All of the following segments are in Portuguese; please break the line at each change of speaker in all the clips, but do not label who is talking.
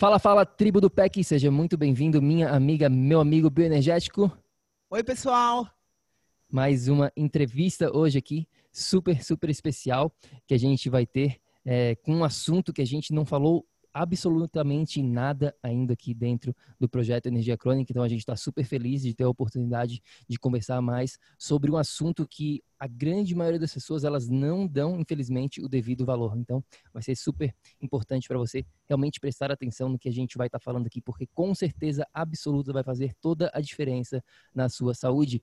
Fala, fala, tribo do PEC, seja muito bem-vindo, minha amiga, meu amigo bioenergético.
Oi, pessoal.
Mais uma entrevista hoje aqui, super, super especial, que a gente vai ter é, com um assunto que a gente não falou absolutamente nada ainda aqui dentro do projeto Energia Crônica, então a gente está super feliz de ter a oportunidade de conversar mais sobre um assunto que a grande maioria das pessoas elas não dão, infelizmente, o devido valor. Então, vai ser super importante para você realmente prestar atenção no que a gente vai estar tá falando aqui, porque com certeza absoluta vai fazer toda a diferença na sua saúde.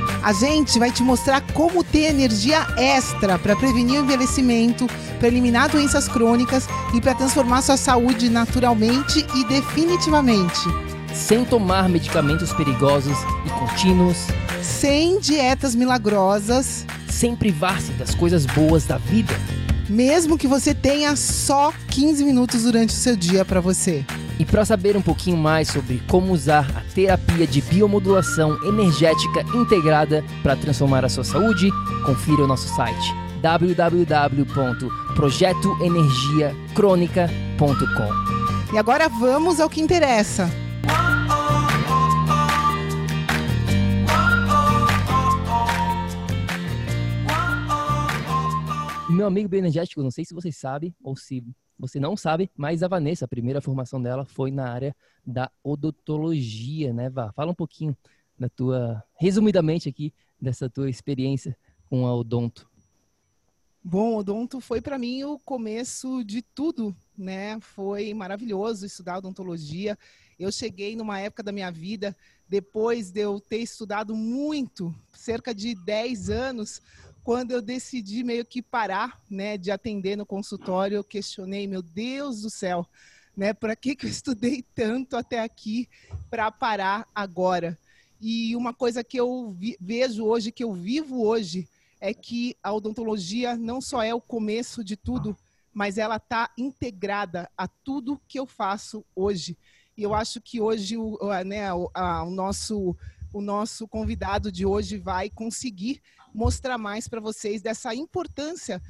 A gente vai te mostrar como ter energia extra para prevenir o envelhecimento, para eliminar doenças crônicas e para transformar sua saúde naturalmente e definitivamente.
Sem tomar medicamentos perigosos e contínuos.
Sem dietas milagrosas.
Sem privar-se das coisas boas da vida.
Mesmo que você tenha só 15 minutos durante o seu dia para você.
E para saber um pouquinho mais sobre como usar a terapia de biomodulação energética integrada para transformar a sua saúde, confira o nosso site www.projetoenergiacronica.com.
E agora vamos ao que interessa.
Meu amigo bioenergético, não sei se vocês sabem ou se você não sabe, mas a Vanessa, a primeira formação dela foi na área da odontologia, né, Vá? Fala um pouquinho da tua, resumidamente aqui, dessa tua experiência com a odonto.
Bom, odonto foi para mim o começo de tudo, né? Foi maravilhoso estudar odontologia. Eu cheguei numa época da minha vida, depois de eu ter estudado muito, cerca de 10 anos, quando eu decidi meio que parar, né, de atender no consultório, eu questionei, meu Deus do céu, né, para que que eu estudei tanto até aqui para parar agora? E uma coisa que eu vejo hoje, que eu vivo hoje, é que a odontologia não só é o começo de tudo, mas ela está integrada a tudo que eu faço hoje. E eu acho que hoje o, né, o, a, o nosso o nosso convidado de hoje vai conseguir mostrar mais para vocês dessa importância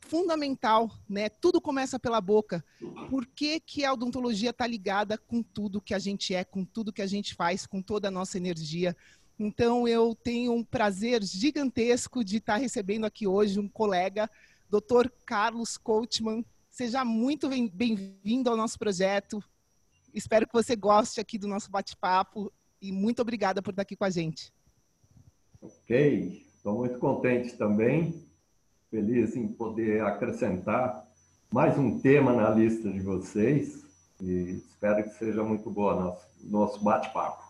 fundamental, né? Tudo começa pela boca. Por que, que a odontologia está ligada com tudo que a gente é, com tudo que a gente faz, com toda a nossa energia? Então, eu tenho um prazer gigantesco de estar tá recebendo aqui hoje um colega, Dr. Carlos Coachman. Seja muito bem-vindo ao nosso projeto. Espero que você goste aqui do nosso bate-papo e muito obrigada por estar aqui com a gente.
Ok, Estou muito contente também, feliz em poder acrescentar mais um tema na lista de vocês e espero que seja muito boa nosso, nosso bate-papo.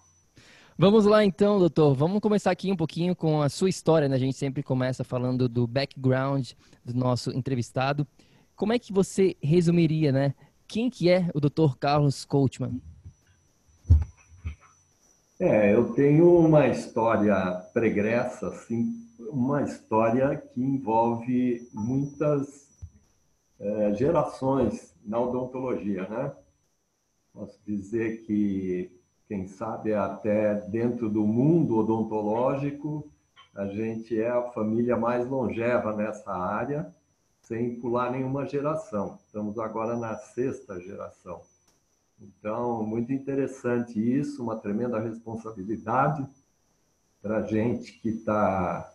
Vamos lá então, doutor. Vamos começar aqui um pouquinho com a sua história, né? A gente sempre começa falando do background do nosso entrevistado. Como é que você resumiria, né? Quem que é o doutor Carlos Coachman?
É, eu tenho uma história pregressa, assim, uma história que envolve muitas é, gerações na odontologia, né? Posso dizer que, quem sabe, até dentro do mundo odontológico, a gente é a família mais longeva nessa área, sem pular nenhuma geração. Estamos agora na sexta geração. Então, muito interessante isso, uma tremenda responsabilidade para a gente que está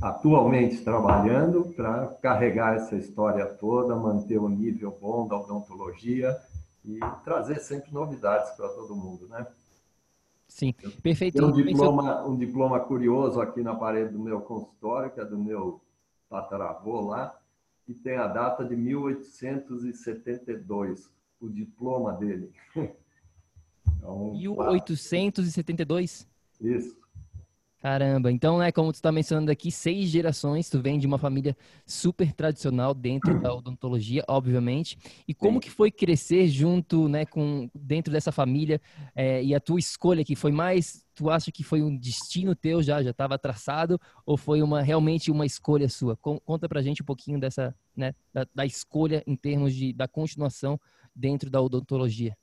atualmente trabalhando para carregar essa história toda, manter o nível bom da odontologia e trazer sempre novidades para todo mundo, né?
Sim, perfeito.
Tem um diploma, um diploma curioso aqui na parede do meu consultório, que é do meu tataravô lá, e tem a data de 1872 o diploma dele.
Então, 1872?
Isso.
Caramba, então, né, como tu está mencionando aqui, seis gerações, tu vem de uma família super tradicional dentro da odontologia, obviamente. E como Sim. que foi crescer junto, né, com dentro dessa família é, e a tua escolha que foi mais, tu acha que foi um destino teu já, já estava traçado ou foi uma realmente uma escolha sua? Conta pra gente um pouquinho dessa, né, da, da escolha em termos de da continuação dentro da odontologia.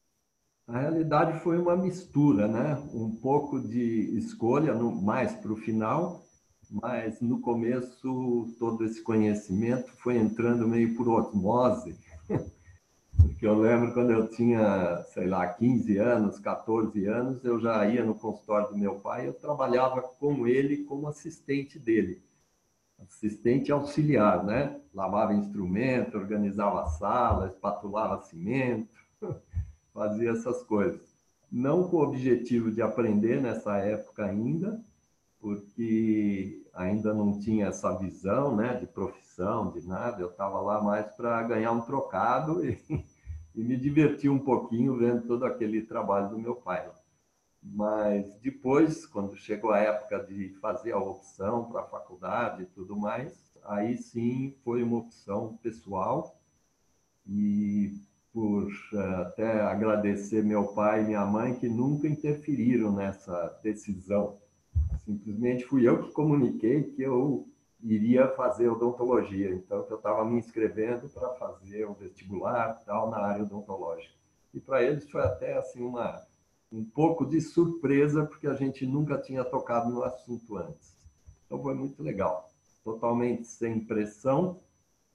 A realidade foi uma mistura, né? Um pouco de escolha, no, mais para o final, mas no começo todo esse conhecimento foi entrando meio por osmose. Porque eu lembro quando eu tinha, sei lá, 15 anos, 14 anos, eu já ia no consultório do meu pai, eu trabalhava com ele como assistente dele. Assistente auxiliar, né? Lavava instrumento, organizava a sala, espatulava cimento fazia essas coisas. Não com o objetivo de aprender nessa época ainda, porque ainda não tinha essa visão né, de profissão, de nada. Eu estava lá mais para ganhar um trocado e, e, me divertir um pouquinho vendo todo aquele trabalho do meu pai. Mas depois, quando chegou a época de fazer a opção para a faculdade e tudo mais, aí sim foi uma opção pessoal e por eh, até agradecer meu pai e minha mãe que nunca interferiram nessa decisão. Simplesmente fui eu que comuniquei que eu iria fazer odontologia, então eu estava me inscrevendo para fazer o vestibular tal na área odontológica. E para eles foi até assim uma um pouco de surpresa porque a gente nunca tinha tocado no assunto antes. Então foi muito legal, totalmente sem pressão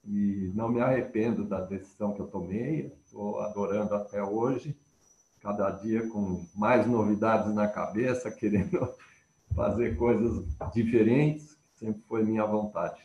e não me arrependo da decisão que eu tomei. Estou adorando até hoje, cada dia com mais novidades na cabeça, querendo fazer coisas diferentes, sempre foi minha vontade.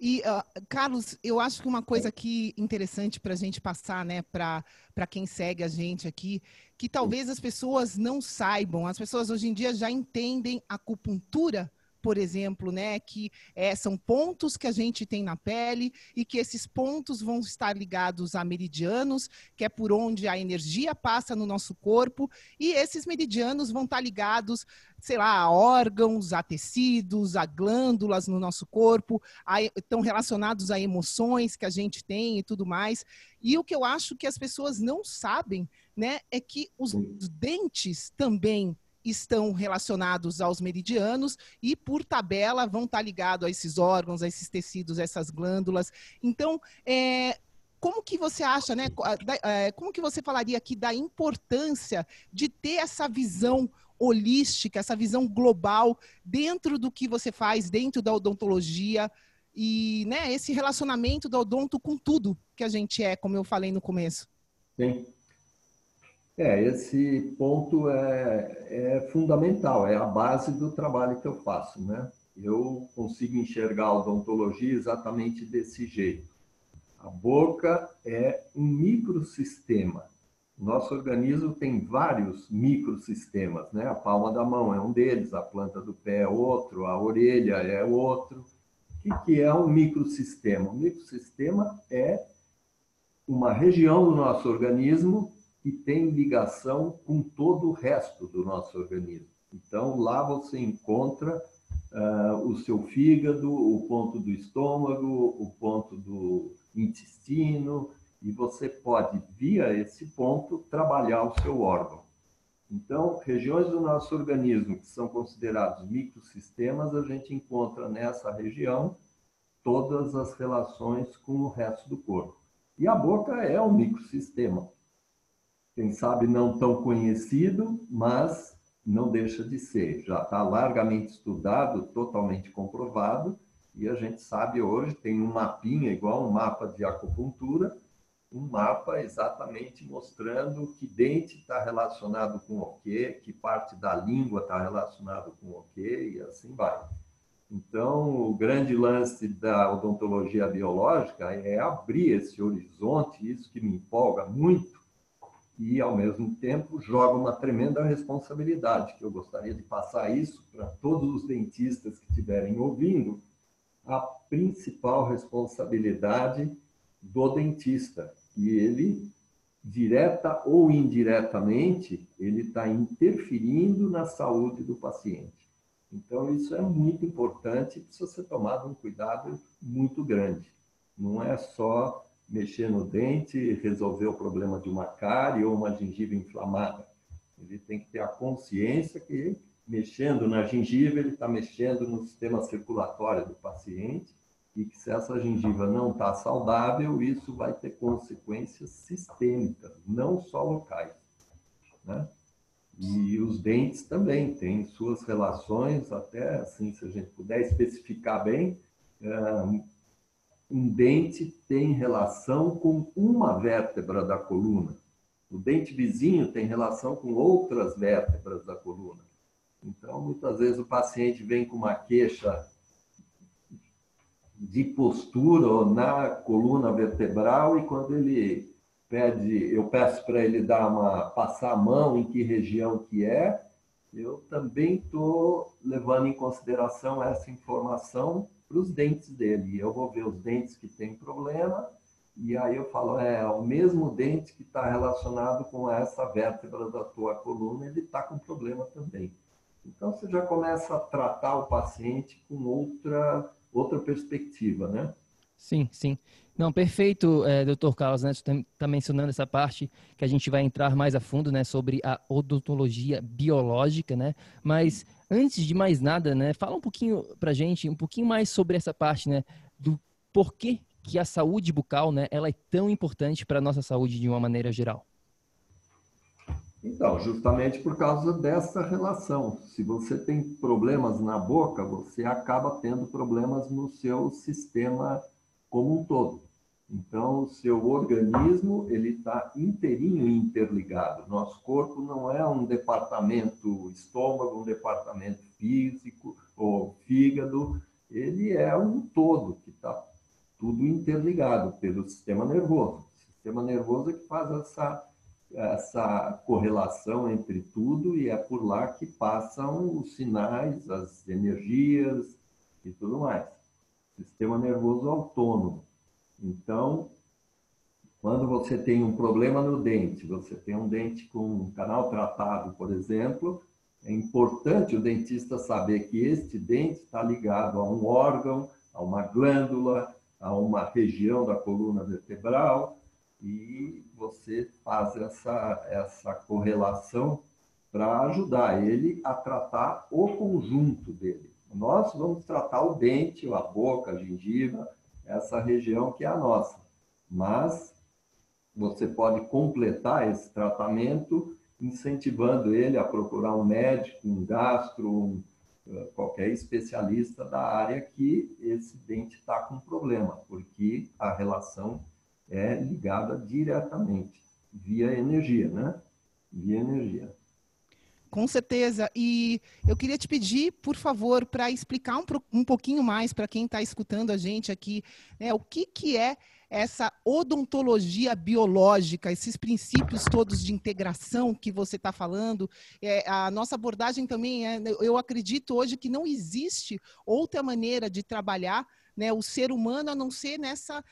E, uh, Carlos, eu acho que uma coisa aqui interessante para a gente passar, né, para quem segue a gente aqui, que talvez as pessoas não saibam, as pessoas hoje em dia já entendem a acupuntura por exemplo, né, que é, são pontos que a gente tem na pele e que esses pontos vão estar ligados a meridianos, que é por onde a energia passa no nosso corpo, e esses meridianos vão estar ligados, sei lá, a órgãos, a tecidos, a glândulas no nosso corpo, a, estão relacionados a emoções que a gente tem e tudo mais. E o que eu acho que as pessoas não sabem, né, é que os dentes também estão relacionados aos meridianos e, por tabela, vão estar ligados a esses órgãos, a esses tecidos, a essas glândulas. Então, é, como que você acha, né? É, como que você falaria aqui da importância de ter essa visão holística, essa visão global dentro do que você faz, dentro da odontologia e, né, esse relacionamento do odonto com tudo que a gente é, como eu falei no começo?
Sim. É, esse ponto é, é fundamental, é a base do trabalho que eu faço, né? Eu consigo enxergar a odontologia exatamente desse jeito. A boca é um microsistema. Nosso organismo tem vários microsistemas, né? A palma da mão é um deles, a planta do pé é outro, a orelha é outro. O que é um microsistema? Um microsistema é uma região do nosso organismo que tem ligação com todo o resto do nosso organismo. Então, lá você encontra uh, o seu fígado, o ponto do estômago, o ponto do intestino, e você pode, via esse ponto, trabalhar o seu órgão. Então, regiões do nosso organismo que são considerados microsistemas, a gente encontra nessa região todas as relações com o resto do corpo. E a boca é um microsistema quem sabe não tão conhecido, mas não deixa de ser. Já está largamente estudado, totalmente comprovado, e a gente sabe hoje, tem um mapinha, igual um mapa de acupuntura, um mapa exatamente mostrando que dente está relacionado com o quê, que parte da língua está relacionado com o quê, e assim vai. Então, o grande lance da odontologia biológica é abrir esse horizonte, isso que me empolga muito, e, ao mesmo tempo, joga uma tremenda responsabilidade, que eu gostaria de passar isso para todos os dentistas que estiverem ouvindo, a principal responsabilidade do dentista, que ele direta ou indiretamente, ele está interferindo na saúde do paciente. Então, isso é muito importante, precisa ser tomado um cuidado muito grande. Não é só mexer no dente resolver o problema de uma cárie ou uma gengiva inflamada. Ele tem que ter a consciência que, mexendo na gengiva, ele está mexendo no sistema circulatório do paciente e que se essa gengiva não está saudável, isso vai ter consequências sistêmicas, não só locais. Né? E os dentes também têm suas relações, até assim, se a gente puder especificar bem, um dente tem relação com uma vértebra da coluna. O dente vizinho tem relação com outras vértebras da coluna. Então, muitas vezes o paciente vem com uma queixa de postura na coluna vertebral e quando ele pede, eu peço para ele dar uma passar a mão em que região que é, eu também estou levando em consideração essa informação para os dentes dele. Eu vou ver os dentes que tem problema e aí eu falo, é o mesmo dente que está relacionado com essa vértebra da tua coluna, ele está com problema também. Então você já começa a tratar o paciente com outra outra perspectiva, né?
Sim, sim. Não, perfeito, é, doutor Carlos, né? Você está tá mencionando essa parte que a gente vai entrar mais a fundo, né? Sobre a odontologia biológica, né? Mas antes de mais nada, né? Fala um pouquinho pra gente, um pouquinho mais sobre essa parte, né? Do porquê que a saúde bucal, né? Ela é tão importante para a nossa saúde de uma maneira geral.
Então, justamente por causa dessa relação. Se você tem problemas na boca, você acaba tendo problemas no seu sistema como um todo. Então, seu organismo ele está inteirinho interligado. Nosso corpo não é um departamento estômago, um departamento físico ou fígado. Ele é um todo que está tudo interligado pelo sistema nervoso. O sistema nervoso é que faz essa essa correlação entre tudo e é por lá que passam os sinais, as energias e tudo mais. Sistema nervoso autônomo. Então, quando você tem um problema no dente, você tem um dente com um canal tratado, por exemplo, é importante o dentista saber que este dente está ligado a um órgão, a uma glândula, a uma região da coluna vertebral, e você faz essa, essa correlação para ajudar ele a tratar o conjunto dele. Nós vamos tratar o dente, a boca, a gengiva, essa região que é a nossa. Mas você pode completar esse tratamento incentivando ele a procurar um médico, um gastro, um, eh, qualquer especialista da área que esse dente está com problema, porque a relação é ligada diretamente via energia, né? Via energia.
Com certeza. E eu queria te pedir, por favor, para explicar um, um, pouquinho mais para quem está escutando a gente aqui, né, o que, que é essa odontologia biológica, esses princípios todos de integração que você está falando. É, a nossa abordagem também é, eu acredito hoje que não existe outra maneira de trabalhar né, o ser humano a não ser nessa,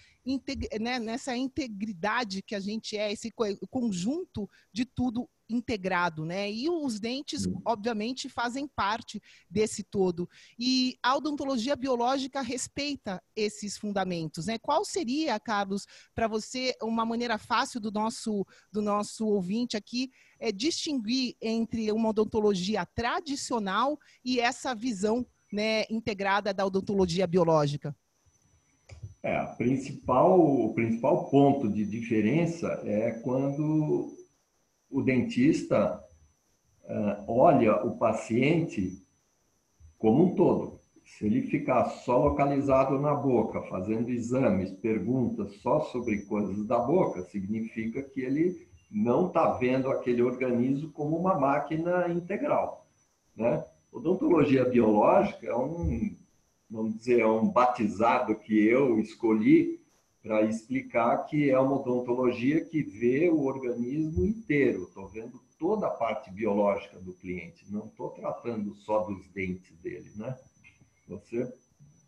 né, nessa integridade que a gente é, esse conjunto de tudo integrado, né? E os dentes, obviamente, fazem parte desse todo. E a odontologia biológica respeita esses fundamentos, né? Qual seria, Carlos, para você uma maneira fácil do nosso do nosso ouvinte aqui é distinguir entre uma odontologia tradicional e essa visão né, integrada da odontologia biológica?
É, principal, o principal ponto de diferença é quando o dentista uh, olha o paciente como um todo. Se ele ficar só localizado na boca, fazendo exames, perguntas só sobre coisas da boca, significa que ele não está vendo aquele organismo como uma máquina integral. Né? Odontologia biológica é um, vamos dizer, é um batizado que eu escolhi para explicar que é uma odontologia que vê o organismo inteiro. Estou vendo toda a parte biológica do cliente, não estou tratando só dos dentes dele, né? Você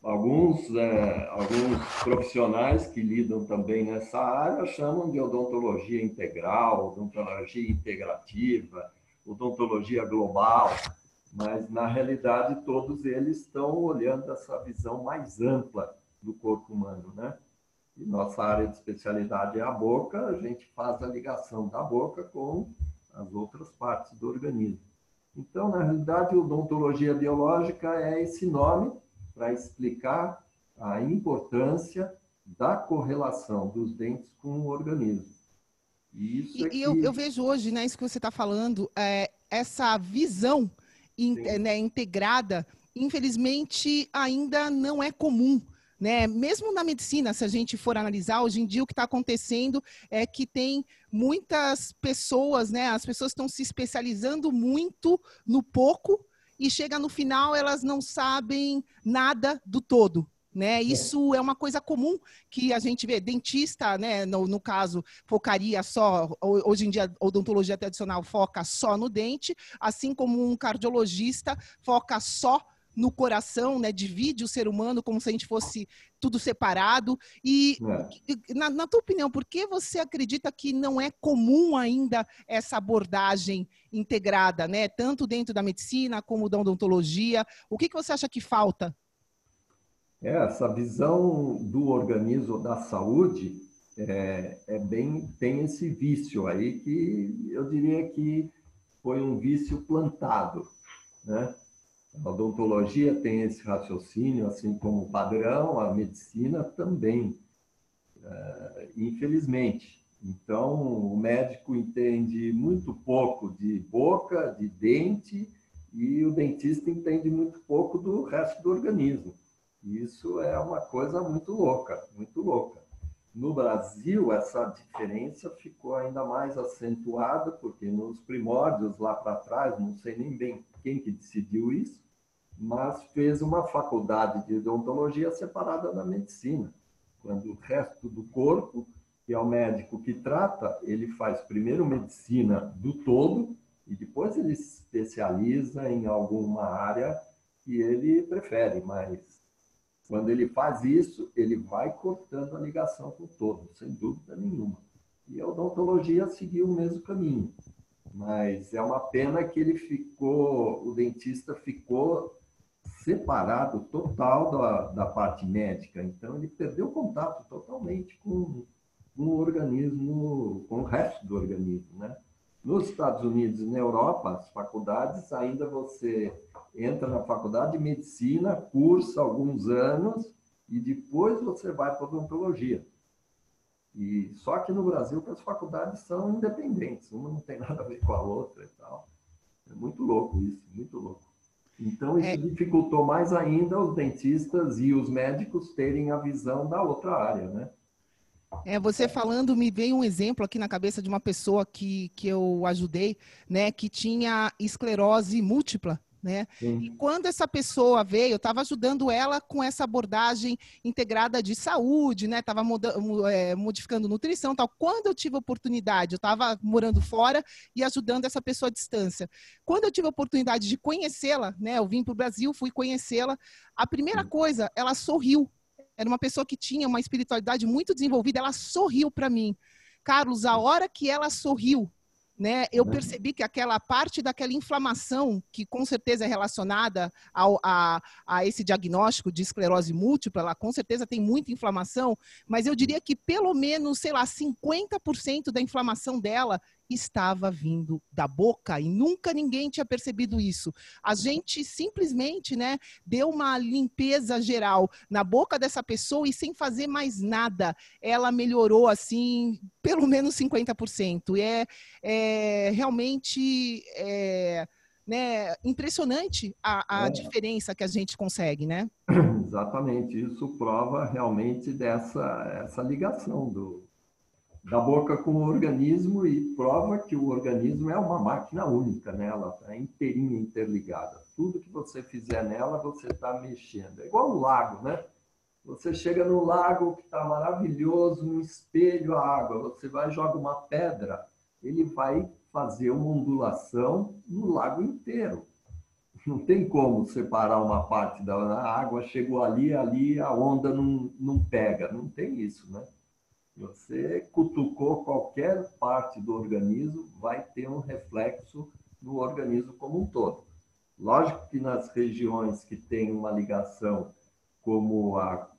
Alguns, é, alguns profissionais que lidam também nessa área chamam de odontologia integral, odontologia integrativa, odontologia global, mas na realidade todos eles estão olhando essa visão mais ampla do corpo humano, né? E nossa área de especialidade é a boca, a gente faz a ligação da boca com as outras partes do organismo. Então, na realidade, odontologia biológica é esse nome para explicar a importância da correlação dos dentes com o organismo.
E, isso é e eu, eu, vejo hoje, né, isso que você está falando, é, essa visão in, né, integrada, infelizmente, ainda não é comum. Né? Mesmo na medicina, se a gente for analisar, hoje em dia o que está acontecendo é que tem muitas pessoas, né? As pessoas estão se especializando muito no pouco e chega no final elas não sabem nada do todo. Né? É. Isso é. uma coisa comum que a gente vê. Dentista, né, no, no, caso, focaria só, hoje em dia, a odontologia tradicional foca só no dente, assim como um cardiologista foca só no coração, né? Divide o ser humano como se a gente fosse tudo separado. E, é. na, na, tua opinião, por que você acredita que não é comum ainda essa abordagem integrada, né? Tanto dentro da medicina como da odontologia? O que, que você acha que falta?
É, essa visão do organismo da saúde é, é bem tem esse vício aí que eu diria que foi um vício plantado, né? A odontologia tem esse raciocínio, assim como padrão, a medicina também, é, infelizmente. Então, o médico entende muito pouco de boca, de dente, e o dentista entende muito pouco do resto do organismo. Isso é uma coisa muito louca, muito louca. No Brasil, essa diferença ficou ainda mais acentuada, porque nos primórdios, lá para trás, não sei nem bem quem que decidiu isso, mas fez uma faculdade de odontologia separada da medicina, quando o resto do corpo, que é o médico que trata, ele faz primeiro medicina do todo e depois ele se especializa em alguma área que ele prefere, mas quando ele faz isso, ele vai cortando a ligação com o todo, sem dúvida nenhuma. E a odontologia seguiu o mesmo caminho. Mas é uma pena que ele ficou, o dentista ficou separado total da, da parte médica. Então, ele perdeu contato totalmente com, com o organismo, com o resto do organismo, né? Nos Estados Unidos e na Europa, as faculdades, ainda você entra na faculdade de medicina, cursa alguns anos e depois você vai para odontologia. E só que no Brasil que as faculdades são independentes, uma não tem nada a ver com a outra e tal. É muito louco isso, muito louco. Então, isso é... dificultou mais ainda os dentistas e os médicos terem a visão da outra área, né?
É, você falando, me veio um exemplo aqui na cabeça de uma pessoa que, que eu ajudei, né, que tinha esclerose múltipla, né? E quando essa pessoa veio, eu estava ajudando ela com essa abordagem integrada de saúde, né? Estava é, modificando nutrição, tal. Quando eu tive a oportunidade, eu estava morando fora e ajudando essa pessoa à distância. Quando eu tive a oportunidade de conhecê-la, né? Eu vim para o Brasil, fui conhecê-la. A primeira coisa, ela sorriu. Era uma pessoa que tinha uma espiritualidade muito desenvolvida. Ela sorriu para mim. Carlos, a hora que ela sorriu, né, eu uhum. percebi que aquela parte daquela inflamação, que com certeza é relacionada ao, a, a esse diagnóstico de esclerose múltipla, ela com certeza tem muita inflamação, mas eu diria que pelo menos, sei lá, 50% da inflamação dela estava vindo da boca e nunca ninguém tinha percebido isso. A gente simplesmente, né, deu uma limpeza geral na boca dessa pessoa e sem fazer mais nada, ela melhorou assim pelo menos 50%. E é, é realmente é, né, impressionante a, a é. diferença que a gente consegue, né?
Exatamente, isso prova realmente dessa essa ligação do, da boca com o organismo e prova que o organismo é uma máquina única, né? ela está inteirinha interligada. Tudo que você fizer nela, você está mexendo. É igual um lago, né? Você chega no lago que está maravilhoso, um espelho a água, você vai e joga uma pedra, ele vai fazer uma ondulação no lago inteiro. Não tem como separar uma parte da água, chegou ali, ali a onda não, não pega. Não tem isso, né? Você cutucou qualquer parte do organismo, vai ter um reflexo no organismo como um todo. Lógico que nas regiões que tem uma ligação, como a,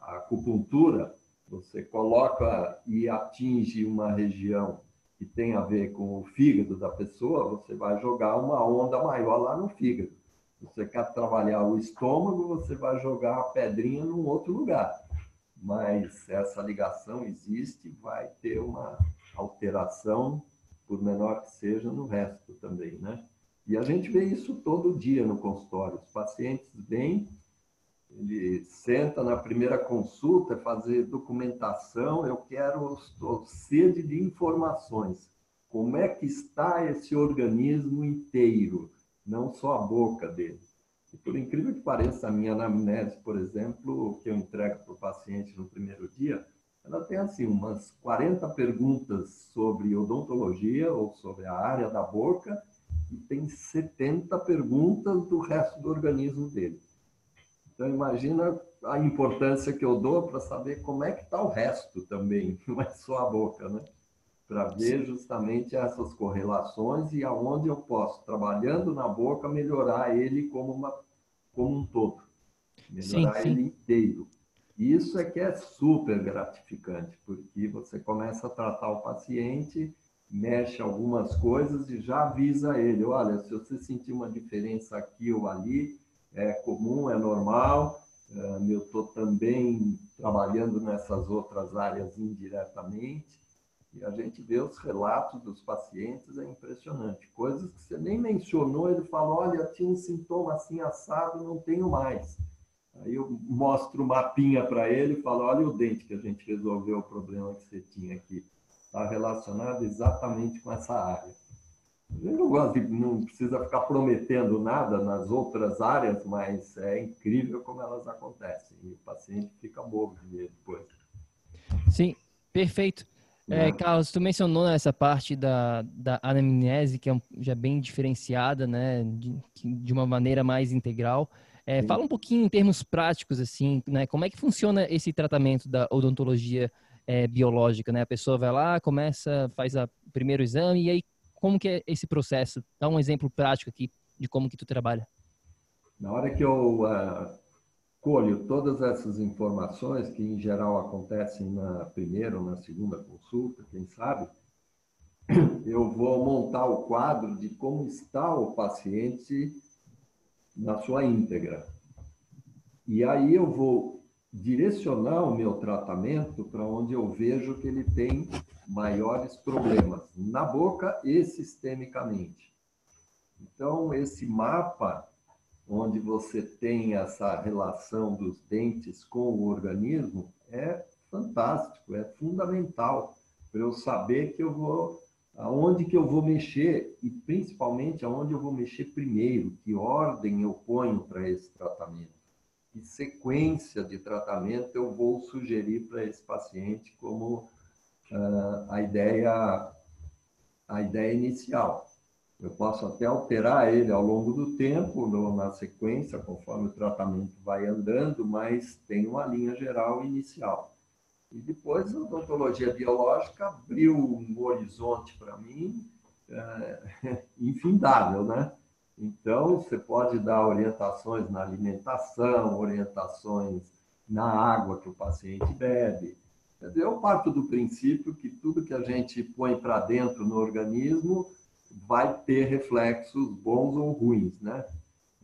a acupuntura, você coloca e atinge uma região que tem a ver com o fígado da pessoa, você vai jogar uma onda maior lá no fígado. Você quer trabalhar o estômago, você vai jogar a pedrinha num outro lugar. Mas essa ligação existe, vai ter uma alteração, por menor que seja, no resto também, né? E a gente vê isso todo dia no consultório. Os pacientes vêm, ele senta na primeira consulta, fazer documentação, eu quero, sede de informações. Como é que está esse organismo inteiro, não só a boca dele. E por incrível que pareça, a minha anamnese, por exemplo, que eu entrego para o paciente no primeiro dia, ela tem assim umas 40 perguntas sobre odontologia ou sobre a área da boca e tem 70 perguntas do resto do organismo dele. Então imagina a importância que eu dou para saber como é que está o resto também, não é só a boca, né? Para ver justamente essas correlações e aonde eu posso, trabalhando na boca, melhorar ele como, uma, como um todo. Melhorar sim, sim. ele inteiro. Isso é que é super gratificante, porque você começa a tratar o paciente mexe algumas coisas e já avisa ele, olha, se você sentir uma diferença aqui ou ali, é comum, é normal, eu estou também trabalhando nessas outras áreas indiretamente, e a gente vê os relatos dos pacientes, é impressionante. Coisas que você nem mencionou, ele fala, olha, tinha um sintoma assim assado, não tenho mais. Aí eu mostro o mapinha para ele e falo, olha o dente que a gente resolveu o problema que você tinha aqui está relacionado exatamente com essa área. Gente não gosta de, não precisa ficar prometendo nada nas outras áreas, mas é incrível como elas acontecem e o paciente fica bobo de depois.
Sim, perfeito. É, né? Carlos, tu mencionou essa parte da, da anamnese, que é já bem diferenciada, né, de, de uma maneira mais integral. É, fala um pouquinho em termos práticos, assim, né, como é que funciona esse tratamento da odontologia é, biológica, né? A pessoa vai lá, começa, faz o primeiro exame e aí como que é esse processo? Dá um exemplo prático aqui de como que tu trabalha.
Na hora que eu uh, colho todas essas informações que em geral acontecem na primeira ou na segunda consulta, quem sabe, eu vou montar o quadro de como está o paciente na sua íntegra. E aí eu vou direcionar o meu tratamento para onde eu vejo que ele tem maiores problemas, na boca e sistemicamente. Então, esse mapa, onde você tem essa relação dos dentes com o organismo, é fantástico, é fundamental para eu saber que eu vou aonde que eu vou mexer e principalmente aonde eu vou mexer primeiro, que ordem eu ponho para esse tratamento que sequência de tratamento eu vou sugerir para esse paciente como uh, a ideia a ideia inicial. Eu posso até alterar ele ao longo do tempo, na sequência, conforme o tratamento vai andando, mas tem uma linha geral inicial. E depois a odontologia biológica abriu um horizonte para mim é, infindável, né? Então, você pode dar orientações na alimentação, orientações na água que o paciente bebe. Eu parto do princípio que tudo que a gente põe para dentro no organismo vai ter reflexos bons ou ruins, né?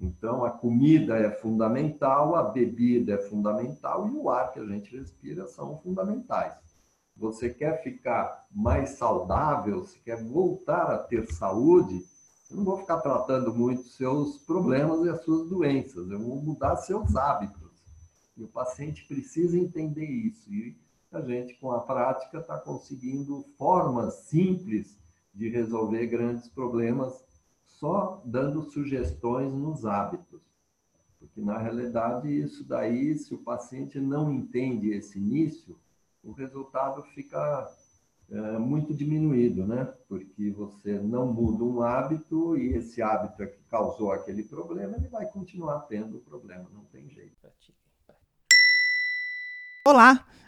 Então, a comida é fundamental, a bebida é fundamental e o ar que a gente respira são fundamentais. Você quer ficar mais saudável, se quer voltar a ter saúde, eu não vou ficar tratando muito seus problemas e as suas doenças, eu vou mudar seus hábitos. E o paciente precisa entender isso. E a gente, com a prática, está conseguindo formas simples de resolver grandes problemas só dando sugestões nos hábitos. Porque, na realidade, isso daí, se o paciente não entende esse início, o resultado fica é, muito diminuído, né? Porque você não muda um hábito e esse hábito é que causou aquele problema, ele vai continuar tendo o problema, não tem jeito.
Olá,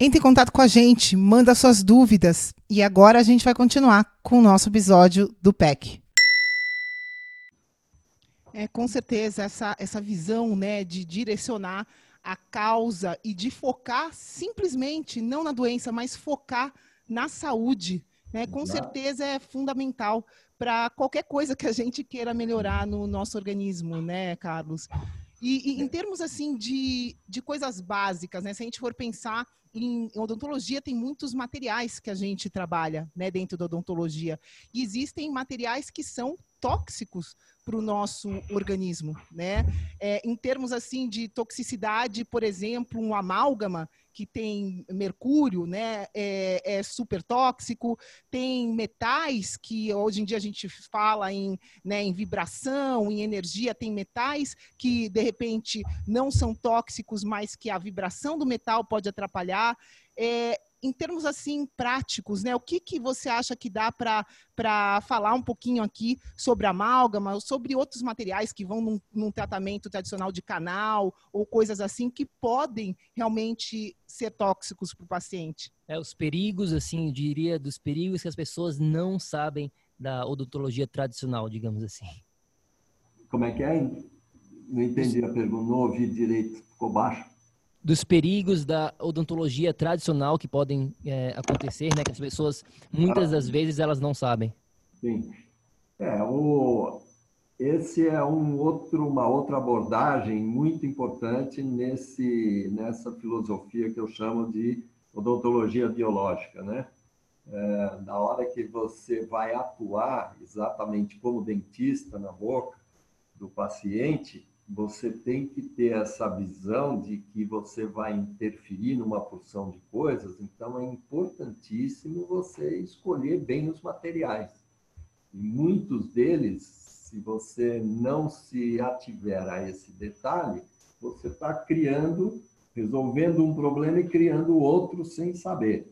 Entre em contato com a gente, manda suas dúvidas e agora a gente vai continuar com o nosso episódio do PEC. É, com certeza, essa, essa visão né, de direcionar a causa e de focar simplesmente, não na doença, mas focar na saúde né? Com certeza é fundamental para qualquer coisa que a gente queira melhorar no nosso organismo, né, Carlos? E, e, em termos assim de, de coisas básicas, né? Se a gente for pensar em odontologia, tem muitos materiais que a gente trabalha né, dentro da odontologia. E existem materiais que são tóxicos para o nosso organismo, né? É, em termos assim de toxicidade, por exemplo, um amálgama que tem mercúrio, né, é, é, super tóxico, tem metais que hoje em dia a gente fala em, né, em vibração, em energia, tem metais que de repente não são tóxicos, mas que a vibração do metal pode atrapalhar. É, em termos assim práticos, né, o que, que você acha que dá para falar um pouquinho aqui sobre amálgama, sobre outros materiais que vão num, num, tratamento tradicional de canal ou coisas assim que podem realmente ser tóxicos para o paciente?
É, os perigos, assim, eu diria, dos perigos que as pessoas não sabem da odontologia tradicional, digamos assim.
Como é que é? Não entendi a pergunta, não ouvi direito, ficou baixo
dos perigos da odontologia tradicional que podem é, acontecer, né? Que as pessoas, muitas das vezes, elas não sabem.
Sim. É, o, esse é um outro, uma outra abordagem muito importante nesse, nessa filosofia que eu chamo de odontologia biológica, né? É, na hora que você vai atuar exatamente como dentista na boca do paciente, você tem que ter essa visão de que você vai interferir numa porção de coisas, então é importantíssimo você escolher bem os materiais. E muitos deles, se você não se ativer a esse detalhe, você está criando, resolvendo um problema e criando outro sem saber.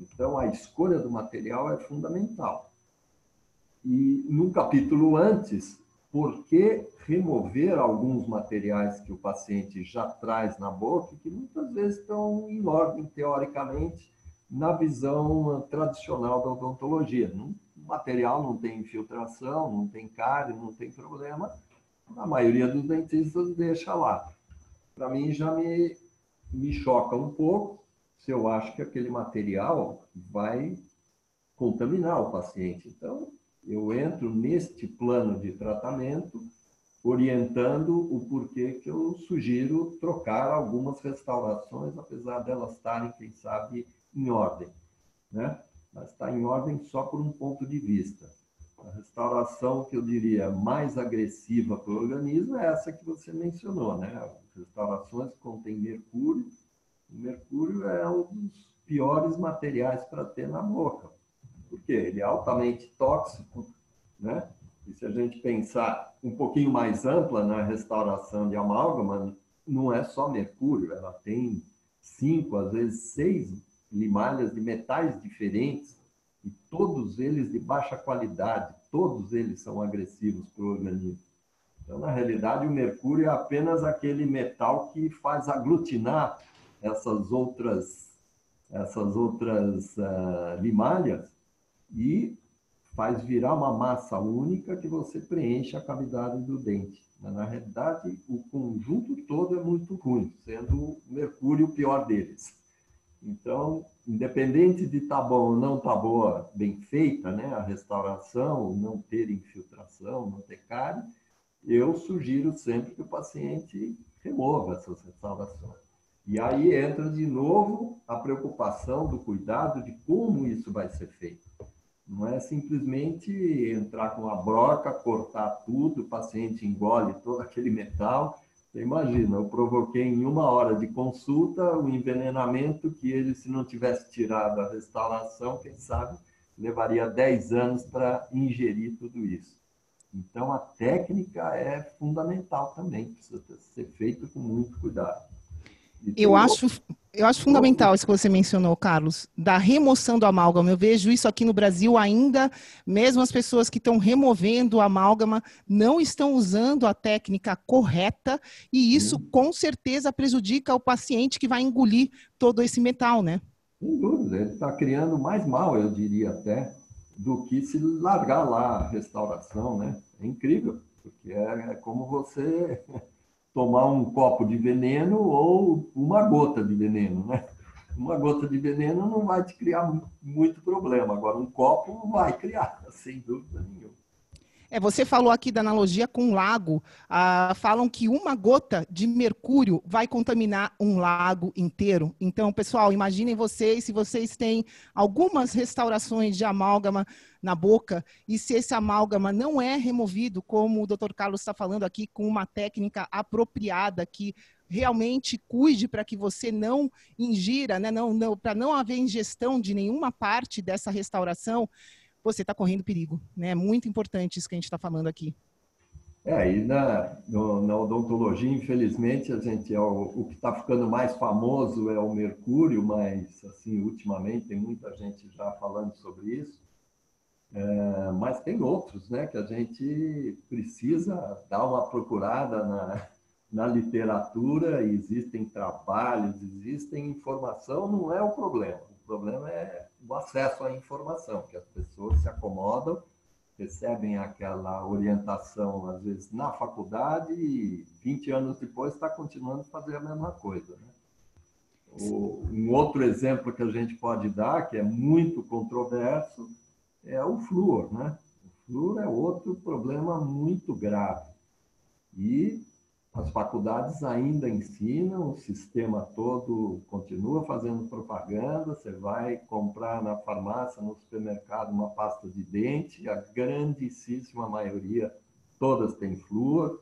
Então, a escolha do material é fundamental. E num capítulo antes, por que remover alguns materiais que o paciente já traz na boca, que muitas vezes estão em ordem, teoricamente, na visão tradicional da odontologia. O material não tem infiltração, não tem cárie, não tem problema. A maioria dos dentistas deixa lá. Para mim, já me, me choca um pouco se eu acho que aquele material vai contaminar o paciente. Então, eu entro neste plano de tratamento orientando o porquê que eu sugiro trocar algumas restaurações, apesar delas estarem, quem sabe, em ordem, né? Mas está em ordem só por um ponto de vista. A restauração que eu diria mais agressiva para o organismo é essa que você mencionou, né? Restaurações que contêm mercúrio. O mercúrio é um dos piores materiais para ter na boca porque ele é altamente tóxico, né? E se a gente pensar um pouquinho mais ampla na restauração de amálgama, não é só mercúrio, ela tem cinco, às vezes seis limalhas de metais diferentes, e todos eles de baixa qualidade, todos eles são agressivos para o organismo. Então, na realidade, o mercúrio é apenas aquele metal que faz aglutinar essas outras, essas outras uh, limalhas e faz virar uma massa única que você preenche a cavidade do dente. Mas, na realidade, o conjunto todo é muito ruim, sendo o mercúrio o pior deles. Então, independente de estar tá bom ou não estar tá boa, bem feita, né, a restauração, não ter infiltração, não ter cárie, eu sugiro sempre que o paciente remova essas restaurações. E aí entra de novo a preocupação do cuidado de como isso vai ser feito. Não é simplesmente entrar com a broca, cortar tudo, o paciente engole todo aquele metal. Você imagina, eu provoquei em uma hora de consulta o envenenamento que ele, se não tivesse tirado a restauração, quem sabe, levaria 10 anos para ingerir tudo isso. Então, a técnica é fundamental também, precisa ser feito com muito cuidado.
Eu acho, eu acho fundamental isso que você mencionou, Carlos, da remoção do amálgama. Eu vejo isso aqui no Brasil ainda, mesmo as pessoas que estão removendo o amálgama não estão usando a técnica correta e isso Sim. com certeza prejudica o paciente que vai engolir todo esse metal, né?
Sem dúvida, ele está criando mais mal, eu diria até, do que se largar lá a restauração, né? É incrível, porque é, é como você tomar um copo de veneno ou uma gota de veneno, né? Uma gota de veneno não vai te criar muito problema, agora um copo vai criar, sem dúvida nenhuma.
É, você falou aqui da analogia com lago. Ah, falam que uma gota de mercúrio vai contaminar um lago inteiro. Então, pessoal, imaginem vocês se vocês têm algumas restaurações de amálgama na boca e se esse amálgama não é removido, como o Dr. Carlos está falando aqui, com uma técnica apropriada que realmente cuide para que você não ingira, né, não, não, para não haver ingestão de nenhuma parte dessa restauração você está correndo perigo. Né? É muito importante isso que a gente está falando aqui.
É, e na, no, na odontologia, infelizmente, a gente é o, o que está ficando mais famoso é o mercúrio, mas assim, ultimamente tem muita gente já falando sobre isso. É, mas tem outros, né, que a gente precisa dar uma procurada na, na literatura, existem trabalhos, existem informação, não é o problema. O problema é o acesso à informação, que as pessoas se acomodam, recebem aquela orientação, às vezes, na faculdade e 20 anos depois está continuando a fazer a mesma coisa. Né? O, um outro exemplo que a gente pode dar, que é muito controverso, é o flúor. Né? O flúor é outro problema muito grave. E as faculdades ainda ensinam, o sistema todo continua fazendo propaganda. Você vai comprar na farmácia, no supermercado, uma pasta de dente, a grandíssima maioria, todas têm flúor.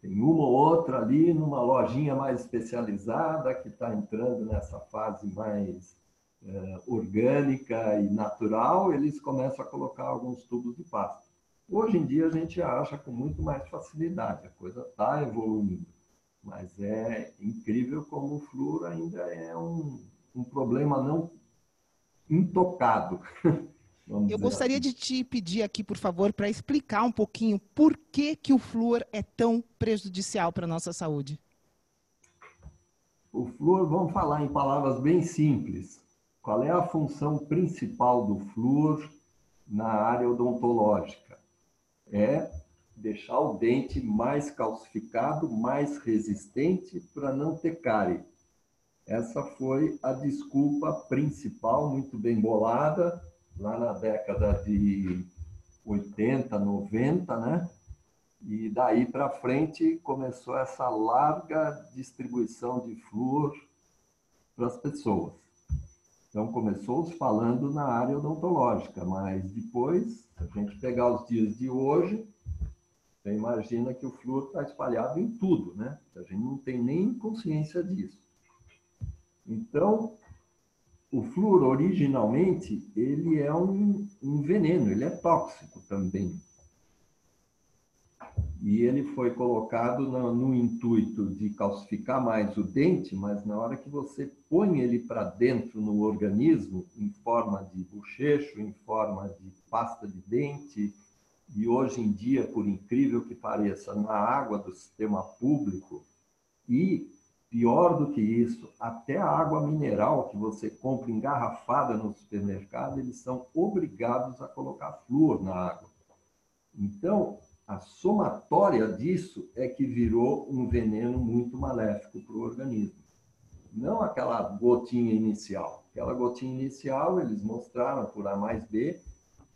Tem uma ou outra ali numa lojinha mais especializada que está entrando nessa fase mais orgânica e natural, eles começam a colocar alguns tubos de pasta. Hoje em dia a gente acha com muito mais facilidade, a coisa está evoluindo, mas é incrível como o flúor ainda é um, um problema não intocado.
Eu gostaria assim. de te pedir aqui, por favor, para explicar um pouquinho por que, que o flúor é tão prejudicial para a nossa saúde.
O flúor, vamos falar em palavras bem simples. Qual é a função principal do flúor na área odontológica? é deixar o dente mais calcificado, mais resistente para não ter cárie. Essa foi a desculpa principal, muito bem bolada, lá na década de 80, 90, né? E daí para frente começou essa larga distribuição de flúor para as pessoas. Então começou falando na área odontológica, mas depois a gente pegar os dias de hoje, você imagina que o flúor está espalhado em tudo, né? A gente não tem nem consciência disso. Então, o flúor, originalmente, ele é um, um veneno, ele é tóxico também. E ele foi colocado no, no, intuito de calcificar mais o dente, mas na hora que você põe ele para dentro no organismo, em forma de bochecho, em forma de pasta de dente, e hoje em dia, por incrível que pareça, na água do sistema público, e pior do que isso, até a água mineral que você compra engarrafada no supermercado, eles são obrigados a colocar flúor na água. Então, a somatória disso é que virou um veneno muito maléfico para o organismo. Não aquela gotinha inicial. Aquela gotinha inicial, eles mostraram por A mais B,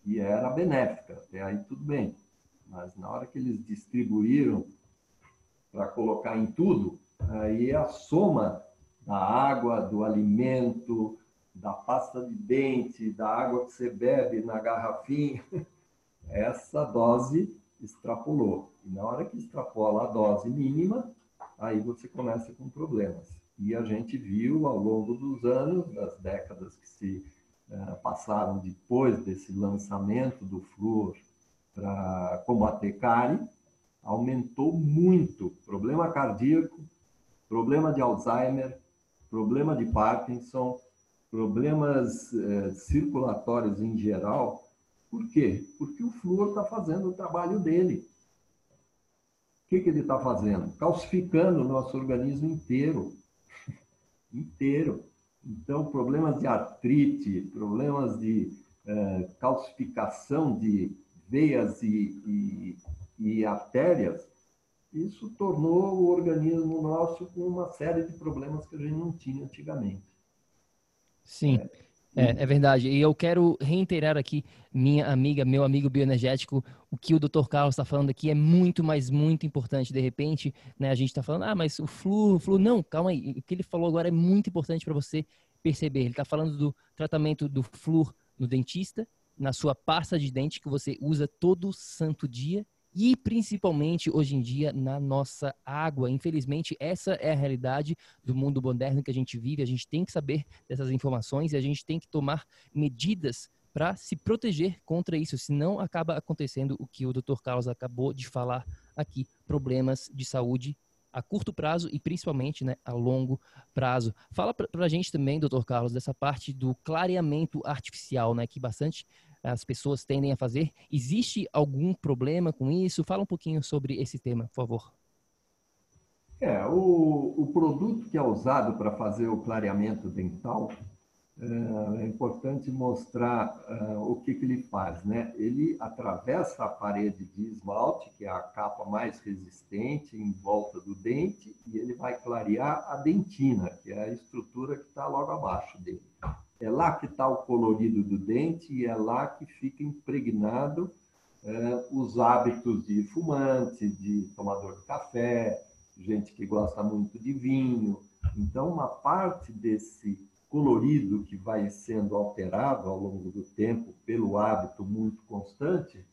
e era benéfica. Até aí tudo bem. Mas na hora que eles distribuíram para colocar em tudo, aí a soma da água, do alimento, da pasta de dente, da água que você bebe na garrafinha, essa dose extrapolou. E na hora que extrapola a dose mínima, aí você começa com problemas. E a gente viu ao longo dos anos, das décadas que se uh, passaram depois desse lançamento do flúor para combater cárie, aumentou muito problema cardíaco, problema de Alzheimer, problema de Parkinson, problemas uh, circulatórios em geral. Por quê? Porque o flúor está fazendo o trabalho dele. O que, que ele está fazendo? Calcificando o nosso organismo inteiro inteiro. Então, problemas de artrite, problemas de é, calcificação de veias e, e, e artérias, isso tornou o organismo nosso com uma série de problemas que a gente não tinha antigamente.
Sim. É. É, é, verdade. E eu quero reiterar aqui, minha amiga, meu amigo bioenergético, o que o Dr. Carlos está falando aqui é muito, mas muito importante. De repente, né, a gente está falando, ah, mas o flu, o flu, não, calma aí. O que ele falou agora é muito importante para você perceber. Ele está falando do tratamento do flúor no dentista, na sua pasta de dente que você usa todo santo dia e principalmente hoje em dia na nossa água. Infelizmente, essa é a realidade do mundo moderno que a gente vive. A gente tem que saber dessas informações e a gente tem que tomar medidas para se proteger contra isso, senão acaba acontecendo o que o Dr. Carlos acabou de falar aqui, problemas de saúde a curto prazo e principalmente né, a longo prazo. Fala para a gente também, doutor Carlos, dessa parte do clareamento artificial, né, que bastante as pessoas tendem a fazer. Existe algum problema com isso? Fala um pouquinho sobre esse tema, por favor.
É, o, o produto que é usado para fazer o clareamento dental, é, é importante mostrar é, o que, que ele faz. Né? Ele atravessa a parede de esmalte, que é a capa mais resistente em volta do dente, e ele vai clarear a dentina, que é a estrutura que está logo abaixo dele. É lá que está o colorido do dente e é lá que fica impregnado é, os hábitos de fumante, de tomador de café, gente que gosta muito de vinho. Então, uma parte desse colorido que vai sendo alterado ao longo do tempo pelo hábito muito constante,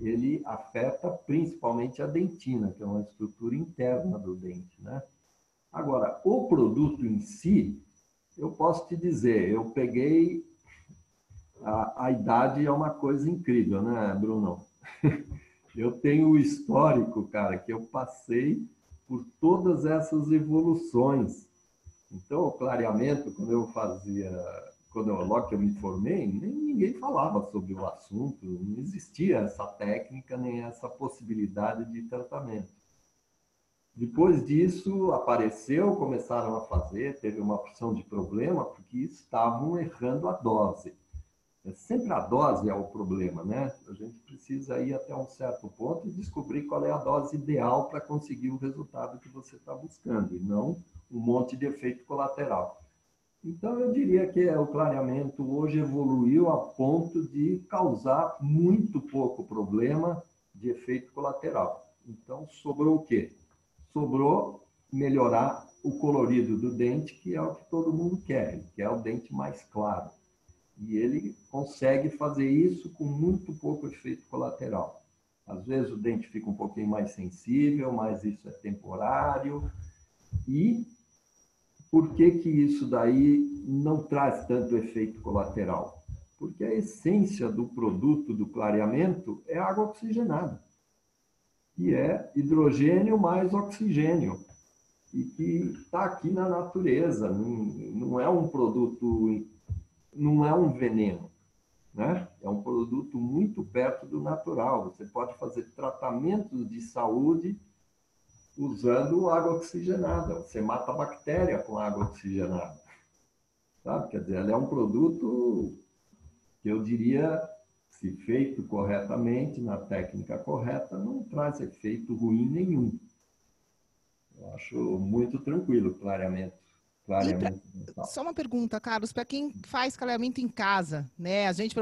ele afeta principalmente a dentina, que é uma estrutura interna do dente, né? Agora, o produto em si, eu posso te dizer, eu peguei. A, a idade é uma coisa incrível, né, Bruno? Eu tenho o histórico, cara, que eu passei por todas essas evoluções. Então, o clareamento, quando eu fazia, quando eu, logo que eu me formei, nem ninguém falava sobre o assunto, não existia essa técnica nem essa possibilidade de tratamento. Depois disso, apareceu, começaram a fazer, teve uma opção de problema, porque estavam errando a dose. É sempre a dose é o problema, né? A gente precisa ir até um certo ponto e descobrir qual é a dose ideal para conseguir o resultado que você está buscando, e não um monte de efeito colateral. Então, eu diria que o clareamento hoje evoluiu a ponto de causar muito pouco problema de efeito colateral. Então, sobrou o quê? Sobrou melhorar o colorido do dente, que é o que todo mundo quer, que é o dente mais claro. E ele consegue fazer isso com muito pouco efeito colateral. Às vezes o dente fica um pouquinho mais sensível, mas isso é temporário. E por que que isso daí não traz tanto efeito colateral? Porque a essência do produto do clareamento é água oxigenada que é hidrogênio mais oxigênio, e que está aqui na natureza, não, é um produto, não é um veneno. Né? É um produto muito perto do natural. Você pode fazer tratamentos de saúde usando água oxigenada. Você mata bactéria com água oxigenada. Sabe? Quer dizer, ela é um produto que eu diria se feito corretamente, na técnica correta, não traz efeito ruim nenhum. Eu acho muito tranquilo, clareamento. clareamento
pra, só uma pergunta, Carlos, para quem faz clareamento em casa, né? A gente,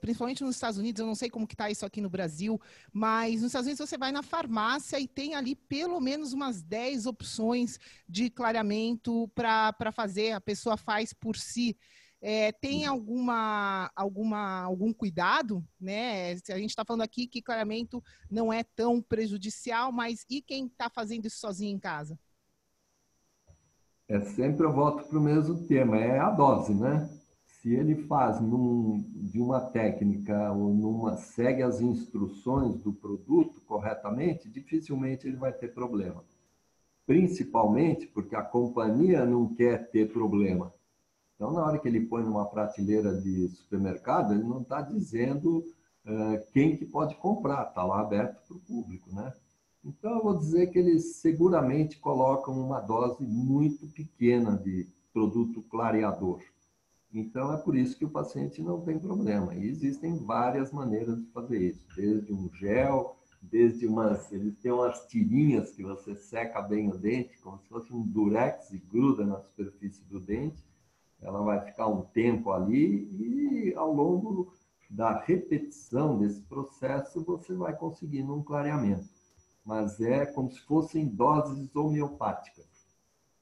principalmente nos Estados Unidos, eu não sei como que está isso aqui no Brasil, mas nos Estados Unidos você vai na farmácia e tem ali pelo menos umas 10 opções de clareamento para fazer, a pessoa faz por si. É, tem alguma, alguma, algum cuidado, né? A gente está falando aqui que clareamento não é tão prejudicial, mas e quem está fazendo isso sozinho em casa?
É sempre eu volto para o mesmo tema, é a dose, né? Se ele faz num, de uma técnica ou numa segue as instruções do produto corretamente, dificilmente ele vai ter problema. Principalmente porque a companhia não quer ter problema. Então, na hora que ele põe numa prateleira de supermercado, ele não está dizendo uh, quem que pode comprar, está lá aberto para o público, né? Então, eu vou dizer que eles seguramente colocam uma dose muito pequena de produto clareador. Então, é por isso que o paciente não tem problema. E existem várias maneiras de fazer isso, desde um gel, desde umas. Eles têm umas tirinhas que você seca bem o dente, como se fosse um durex e gruda na superfície do dente ela vai ficar um tempo ali e ao longo da repetição desse processo você vai conseguindo um clareamento. Mas é como se fossem doses homeopáticas.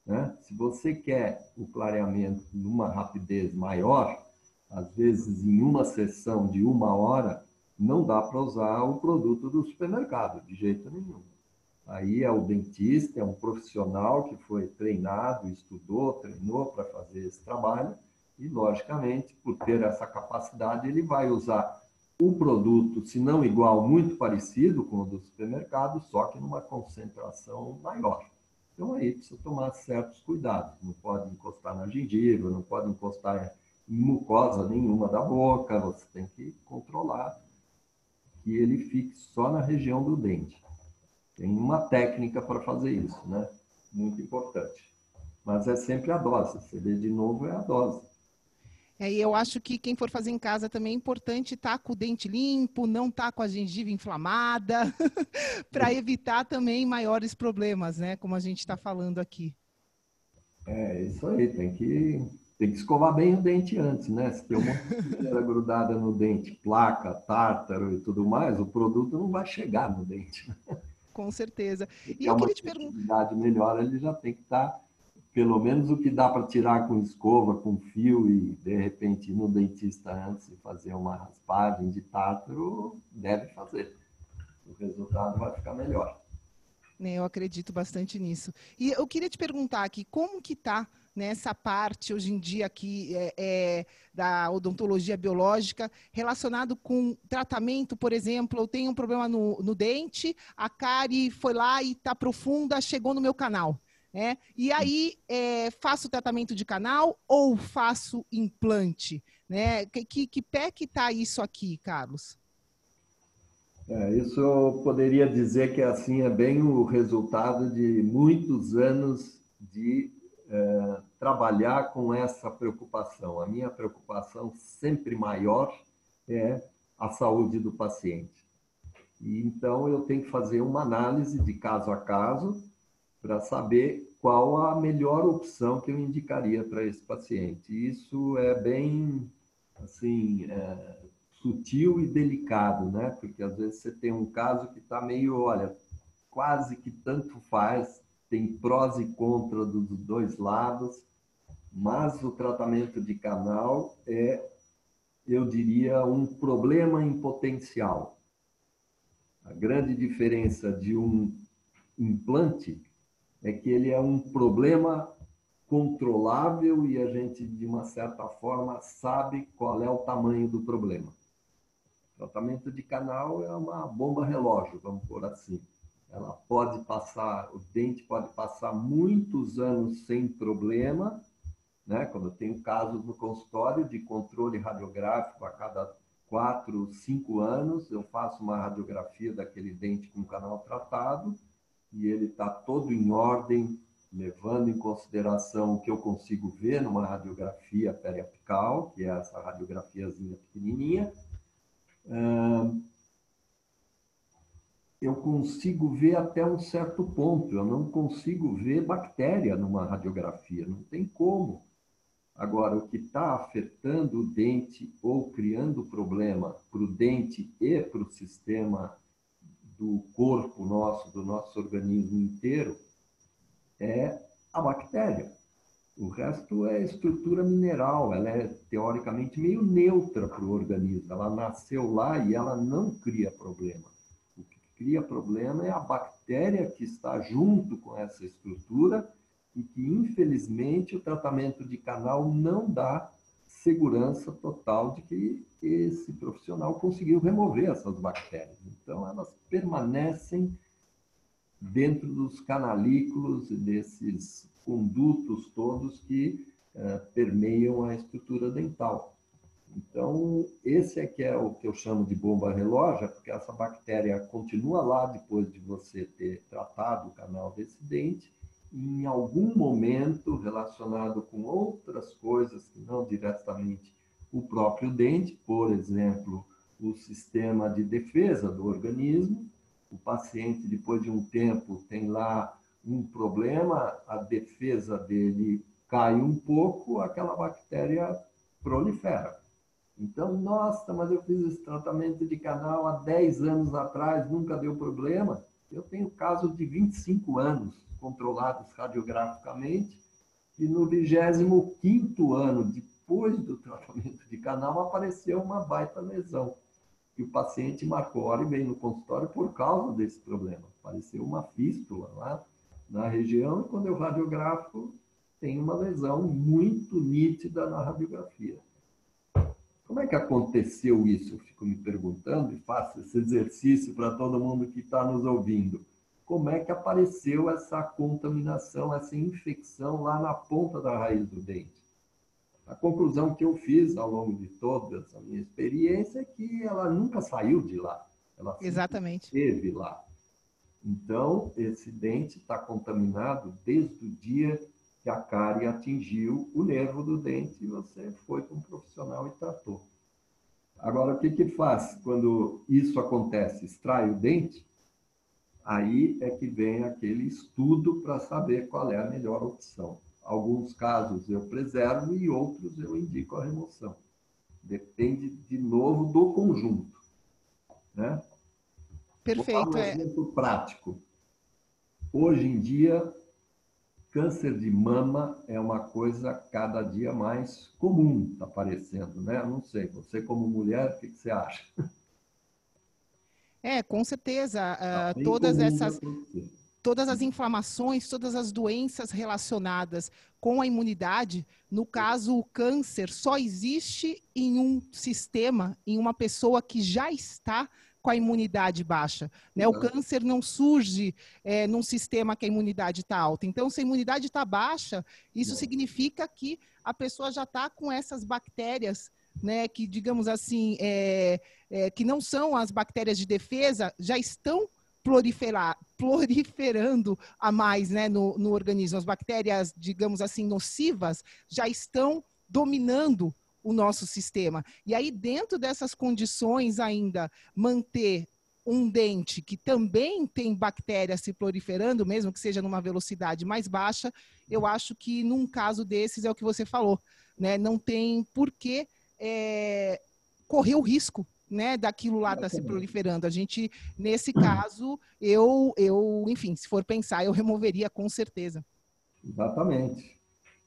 Né? Se você quer o clareamento numa rapidez maior, às vezes em uma sessão de uma hora, não dá para usar o produto do supermercado, de jeito nenhum. Aí é o dentista, é um profissional que foi treinado, estudou, treinou para fazer esse trabalho e, logicamente, por ter essa capacidade, ele vai usar o produto, se não igual, muito parecido com o do supermercado, só que numa concentração maior. Então aí precisa tomar certos cuidados. Não pode encostar na gengiva, não pode encostar em mucosa nenhuma da boca, você tem que controlar que ele fique só na região do dente. Tem uma técnica para fazer isso, né? Muito importante. Mas é sempre a dose. Você vê de novo, é a dose.
É, e eu acho que quem for fazer em casa também é importante estar tá com o dente limpo, não estar tá com a gengiva inflamada, para evitar também maiores problemas, né? Como a gente está falando aqui.
É, isso aí, tem que, tem que escovar bem o dente antes, né? Se tem uma coisa grudada no dente, placa, tártaro e tudo mais, o produto não vai chegar no dente.
com certeza.
E eu queria te perguntar. melhor, ele já tem que estar, tá, pelo menos o que dá para tirar com escova, com fio e de repente ir no dentista antes e fazer uma raspagem de tártaro, deve fazer. O resultado vai ficar melhor.
Né, eu acredito bastante nisso. E eu queria te perguntar aqui, como que está nessa parte hoje em dia aqui é, é, da odontologia biológica relacionado com tratamento, por exemplo, eu tenho um problema no, no dente, a cárie foi lá e está profunda, chegou no meu canal. Né? E aí é, faço tratamento de canal ou faço implante? Né? Que, que, que pé que está isso aqui, Carlos?
É, isso eu poderia dizer que assim é bem o resultado de muitos anos de trabalhar com essa preocupação. A minha preocupação sempre maior é a saúde do paciente. E, então, eu tenho que fazer uma análise de caso a caso para saber qual a melhor opção que eu indicaria para esse paciente. Isso é bem, assim, é, sutil e delicado, né? Porque às vezes você tem um caso que está meio, olha, quase que tanto faz, tem prós e contras dos dois lados, mas o tratamento de canal é, eu diria, um problema em potencial. A grande diferença de um implante é que ele é um problema controlável e a gente, de uma certa forma, sabe qual é o tamanho do problema. O tratamento de canal é uma bomba relógio, vamos por assim ela pode passar, o dente pode passar muitos anos sem problema, né? Quando eu tenho casos no consultório de controle radiográfico a cada quatro, cinco anos, eu faço uma radiografia daquele dente com canal tratado e ele está todo em ordem, levando em consideração o que eu consigo ver numa radiografia periapical, que é essa radiografiazinha pequenininha eu consigo ver até um certo ponto, eu não consigo ver bactéria numa radiografia, não tem como. Agora, o que está afetando o dente ou criando problema para o dente e para o sistema do corpo nosso, do nosso organismo inteiro, é a bactéria. O resto é estrutura mineral, ela é teoricamente meio neutra para o organismo. Ela nasceu lá e ela não cria problema. Cria problema é a bactéria que está junto com essa estrutura e que, infelizmente, o tratamento de canal não dá segurança total de que esse profissional conseguiu remover essas bactérias. Então, elas permanecem dentro dos canalículos e desses condutos todos que uh, permeiam a estrutura dental. Então, esse é que é o que eu chamo de bomba relógio, porque essa bactéria continua lá depois de você ter tratado o canal desse dente, em algum momento relacionado com outras coisas que não diretamente o próprio dente, por exemplo, o sistema de defesa do organismo, o paciente, depois de um tempo, tem lá um problema, a defesa dele cai um pouco, aquela bactéria prolifera. Então, nossa, mas eu fiz esse tratamento de canal há 10 anos atrás, nunca deu problema. Eu tenho casos de 25 anos controlados radiograficamente, e no 25 ano, depois do tratamento de canal, apareceu uma baita lesão. E o paciente marcou hora e no consultório por causa desse problema. Apareceu uma fístula lá na região, e quando eu radiográfico, tem uma lesão muito nítida na radiografia. Como é que aconteceu isso? Eu fico me perguntando e faço esse exercício para todo mundo que está nos ouvindo. Como é que apareceu essa contaminação, essa infecção lá na ponta da raiz do dente? A conclusão que eu fiz ao longo de toda essa minha experiência é que ela nunca saiu de lá. Ela
Exatamente.
esteve lá. Então, esse dente está contaminado desde o dia que a cárie atingiu o nervo do dente e você foi com um profissional e tratou. Agora, o que que faz quando isso acontece? Extrai o dente? Aí é que vem aquele estudo para saber qual é a melhor opção. Alguns casos eu preservo e outros eu indico a remoção. Depende, de novo, do conjunto. Né?
Perfeito.
Vou dar um é. exemplo é... prático. Hoje em dia, câncer de mama é uma coisa cada dia mais comum, está aparecendo, né? Não sei, você como mulher, o que, que você acha?
É, com certeza. Uh, todas essas todas as inflamações, todas as doenças relacionadas com a imunidade, no caso o câncer, só existe em um sistema, em uma pessoa que já está com a imunidade baixa. Né? O câncer não surge é, num sistema que a imunidade está alta. Então, se a imunidade está baixa, isso significa que a pessoa já está com essas bactérias, né, que, digamos assim, é, é, que não são as bactérias de defesa, já estão proliferar, proliferando a mais né, no, no organismo. As bactérias, digamos assim, nocivas, já estão dominando o nosso sistema. E aí, dentro dessas condições ainda, manter um dente que também tem bactérias se proliferando, mesmo que seja numa velocidade mais baixa, eu acho que num caso desses é o que você falou, né? Não tem por que é, correr o risco né, daquilo lá está se proliferando. A gente, nesse caso, eu, eu, enfim, se for pensar, eu removeria com certeza.
Exatamente.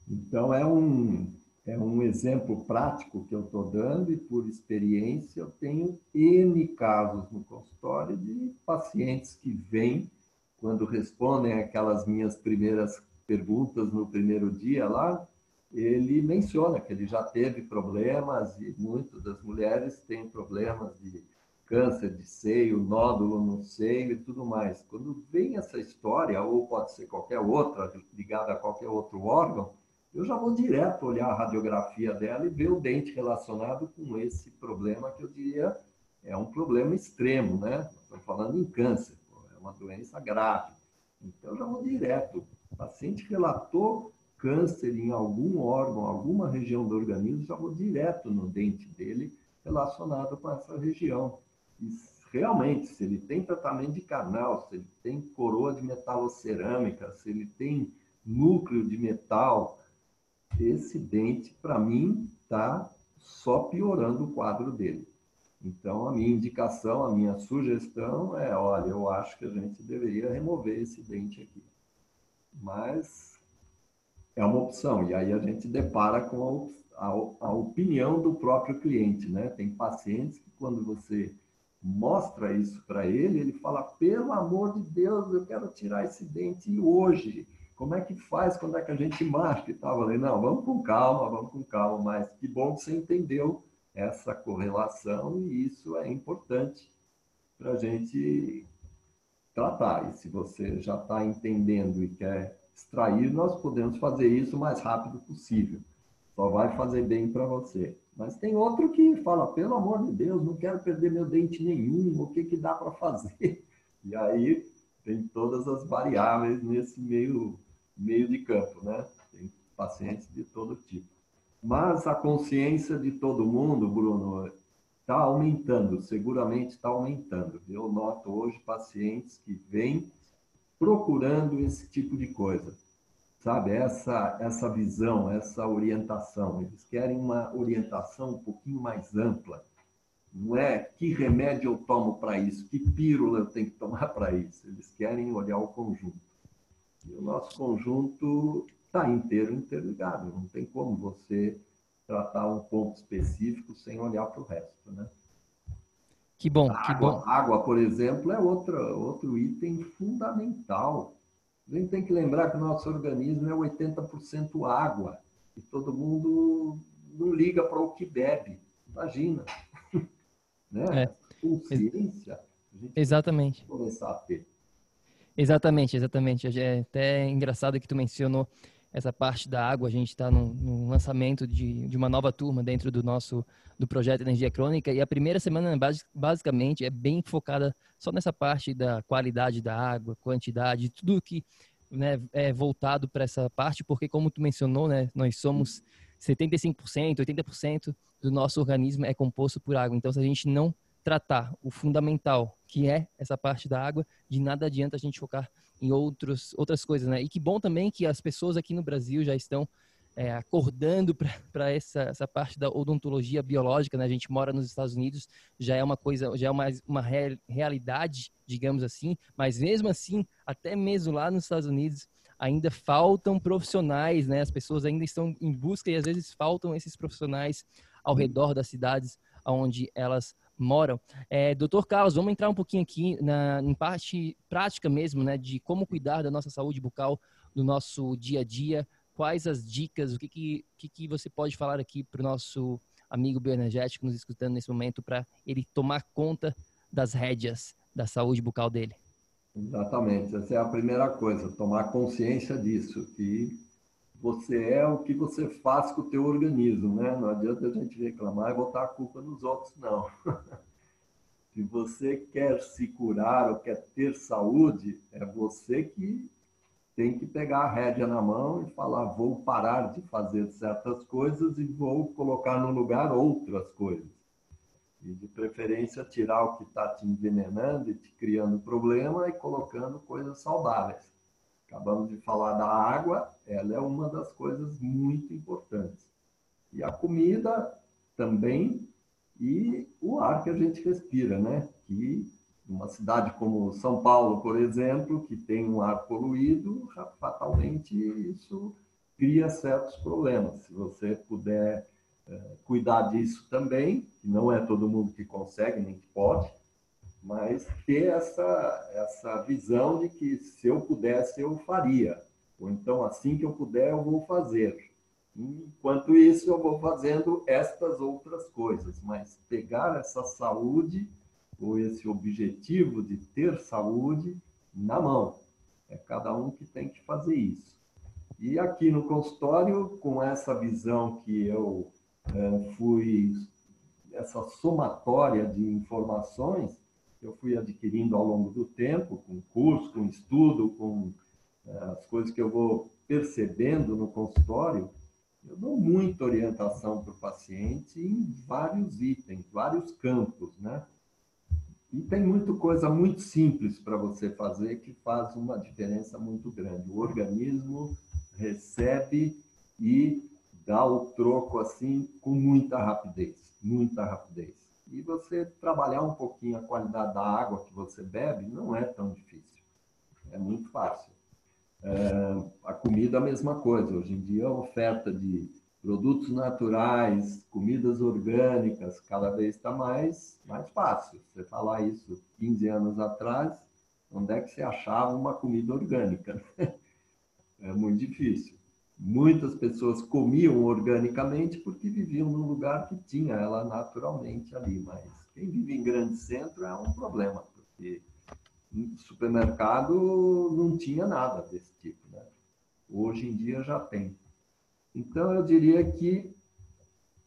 Então, é um, é um exemplo prático que eu estou dando e, por experiência, eu tenho N casos no consultório de pacientes que vêm, quando respondem aquelas minhas primeiras perguntas no primeiro dia lá, ele menciona que ele já teve problemas e muitas das mulheres têm problemas de câncer de seio, nódulo no seio e tudo mais. Quando vem essa história, ou pode ser qualquer outra, ligada a qualquer outro órgão, eu já vou direto olhar a radiografia dela e ver o dente relacionado com esse problema que eu diria é um problema extremo, né? Estamos falando em câncer, é uma doença grave. Então, eu já vou direto. O paciente relatou câncer em algum órgão, alguma região do organismo, já vou direto no dente dele relacionado com essa região. E realmente, se ele tem tratamento de canal, se ele tem coroa de metalocerâmica, se ele tem núcleo de metal, esse dente, para mim, está só piorando o quadro dele. Então, a minha indicação, a minha sugestão é: olha, eu acho que a gente deveria remover esse dente aqui. Mas é uma opção. E aí a gente depara com a, a, a opinião do próprio cliente, né? Tem pacientes que quando você mostra isso para ele, ele fala: pelo amor de Deus, eu quero tirar esse dente hoje. Como é que faz? Quando é que a gente marca e tal? Eu falei: não, vamos com calma, vamos com calma. Mas que bom que você entendeu essa correlação e isso é importante para a gente tratar. E se você já está entendendo e quer extrair, nós podemos fazer isso o mais rápido possível. Só vai fazer bem para você. Mas tem outro que fala, pelo amor de Deus, não quero perder meu dente nenhum, o que, que dá para fazer? E aí tem todas as variáveis nesse meio, meio de campo, né? Tem pacientes de todo tipo. Mas a consciência de todo mundo, Bruno, está aumentando, seguramente está aumentando. Eu noto hoje pacientes que vêm procurando esse tipo de coisa sabe? Essa, essa visão, essa orientação. Eles querem uma orientação um pouquinho mais ampla. Não é que remédio eu tomo para isso, que pílula eu tenho que tomar para isso. Eles querem olhar o conjunto. E o nosso conjunto está inteiro interligado. Não tem como você tratar um ponto específico sem olhar para o resto, né?
Que bom,
água,
que bom.
Água, por exemplo, é outra, outro item fundamental a gente tem que lembrar que o nosso organismo é 80% água. E todo mundo não liga para o que bebe. Imagina. né? É. Consciência.
Exatamente.
Começar a ter.
Exatamente, exatamente. É até engraçado que tu mencionou essa parte da água. A gente está no, lançamento de, de uma nova turma dentro do nosso do projeto Energia Crônica e a primeira semana basicamente é bem focada só nessa parte da qualidade da água, quantidade, tudo que né, é voltado para essa parte, porque como tu mencionou, né, nós somos 75%, 80% do nosso organismo é composto por água. Então, se a gente não tratar o fundamental, que é essa parte da água, de nada adianta a gente focar em outros, outras coisas, né? E que bom também que as pessoas aqui no Brasil já estão é, acordando para essa, essa parte da odontologia biológica, né? A gente mora nos Estados Unidos, já é uma coisa, já é uma, uma real, realidade, digamos assim, mas mesmo assim, até mesmo lá nos Estados Unidos, ainda faltam profissionais, né? As pessoas ainda estão em busca e às vezes faltam esses profissionais ao redor das cidades onde elas moram. É, Doutor Carlos, vamos entrar um pouquinho aqui na em parte prática mesmo, né, de como cuidar da nossa saúde bucal no nosso dia a dia. Quais as dicas, o que, que, que, que você pode falar aqui para o nosso amigo bioenergético nos escutando nesse momento para ele tomar conta das rédeas da saúde bucal dele?
Exatamente, essa é a primeira coisa, tomar consciência disso, que você é o que você faz com o teu organismo, né? Não adianta a gente reclamar e botar a culpa nos outros, não. se você quer se curar ou quer ter saúde, é você que tem que pegar a rédea na mão e falar: vou parar de fazer certas coisas e vou colocar no lugar outras coisas. E de preferência tirar o que está te envenenando e te criando problema e colocando coisas saudáveis. Acabamos de falar da água, ela é uma das coisas muito importantes. E a comida também, e o ar que a gente respira, né? Que uma cidade como São Paulo, por exemplo, que tem um ar poluído, fatalmente isso cria certos problemas. Se você puder é, cuidar disso também, que não é todo mundo que consegue nem que pode, mas ter essa, essa visão de que se eu pudesse, eu faria. Ou então, assim que eu puder, eu vou fazer. Enquanto isso, eu vou fazendo estas outras coisas, mas pegar essa saúde ou esse objetivo de ter saúde na mão. É cada um que tem que fazer isso. E aqui no consultório, com essa visão que eu é, fui, essa somatória de informações, eu fui adquirindo ao longo do tempo, com curso, com estudo, com é, as coisas que eu vou percebendo no consultório, eu dou muita orientação para o paciente em vários itens, vários campos, né? E tem muita coisa muito simples para você fazer que faz uma diferença muito grande. O organismo recebe e dá o troco assim com muita rapidez, muita rapidez. E você trabalhar um pouquinho a qualidade da água que você bebe não é tão difícil. É muito fácil. É, a comida, a mesma coisa. Hoje em dia, a oferta de produtos naturais, comidas orgânicas, cada vez está mais, mais fácil. Você falar isso 15 anos atrás, onde é que você achava uma comida orgânica? É muito difícil. Muitas pessoas comiam organicamente porque viviam num lugar que tinha ela naturalmente ali, mas quem vive em grande centro é um problema, porque supermercado não tinha nada desse tipo, né? Hoje em dia já tem. Então eu diria que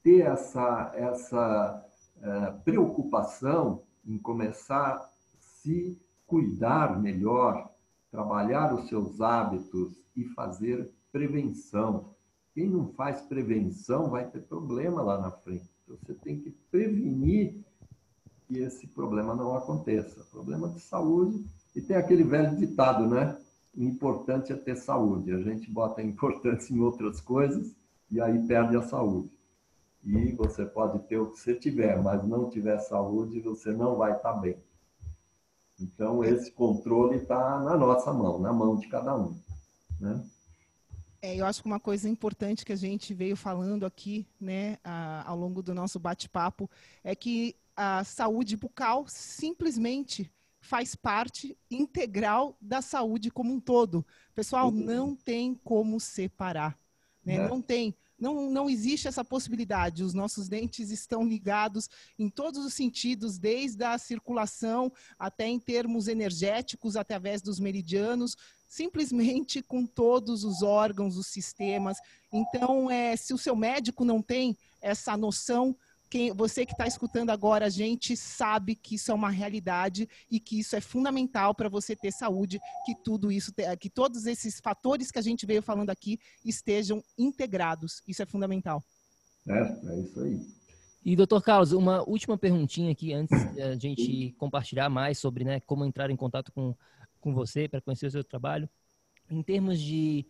ter essa essa uh, preocupação em começar a se cuidar melhor, trabalhar os seus hábitos e fazer prevenção. Quem não faz prevenção vai ter problema lá na frente. Então, você tem que prevenir que esse problema não aconteça. Problema de saúde. E tem aquele velho ditado, né? O importante é ter saúde. A gente bota importância em outras coisas e aí perde a saúde. E você pode ter o que você tiver, mas não tiver saúde, você não vai estar bem. Então, esse controle está na nossa mão, na mão de cada um. Né?
É, eu acho que uma coisa importante que a gente veio falando aqui, né, a, ao longo do nosso bate-papo, é que a saúde bucal simplesmente faz parte integral da saúde como um todo. Pessoal, uhum. não tem como separar. Né? É. Não tem. Não, não existe essa possibilidade. Os nossos dentes estão ligados em todos os sentidos, desde a circulação até em termos energéticos, através dos meridianos, simplesmente com todos os órgãos, os sistemas. Então, é, se o seu médico não tem essa noção, quem, você que está escutando agora, a gente sabe que isso é uma realidade e que isso é fundamental para você ter saúde, que tudo isso, que todos esses fatores que a gente veio falando aqui estejam integrados. Isso é fundamental.
É, é isso aí.
E, doutor Carlos, uma última perguntinha aqui antes da gente compartilhar mais sobre né, como entrar em contato com, com você para conhecer o seu trabalho. Em termos de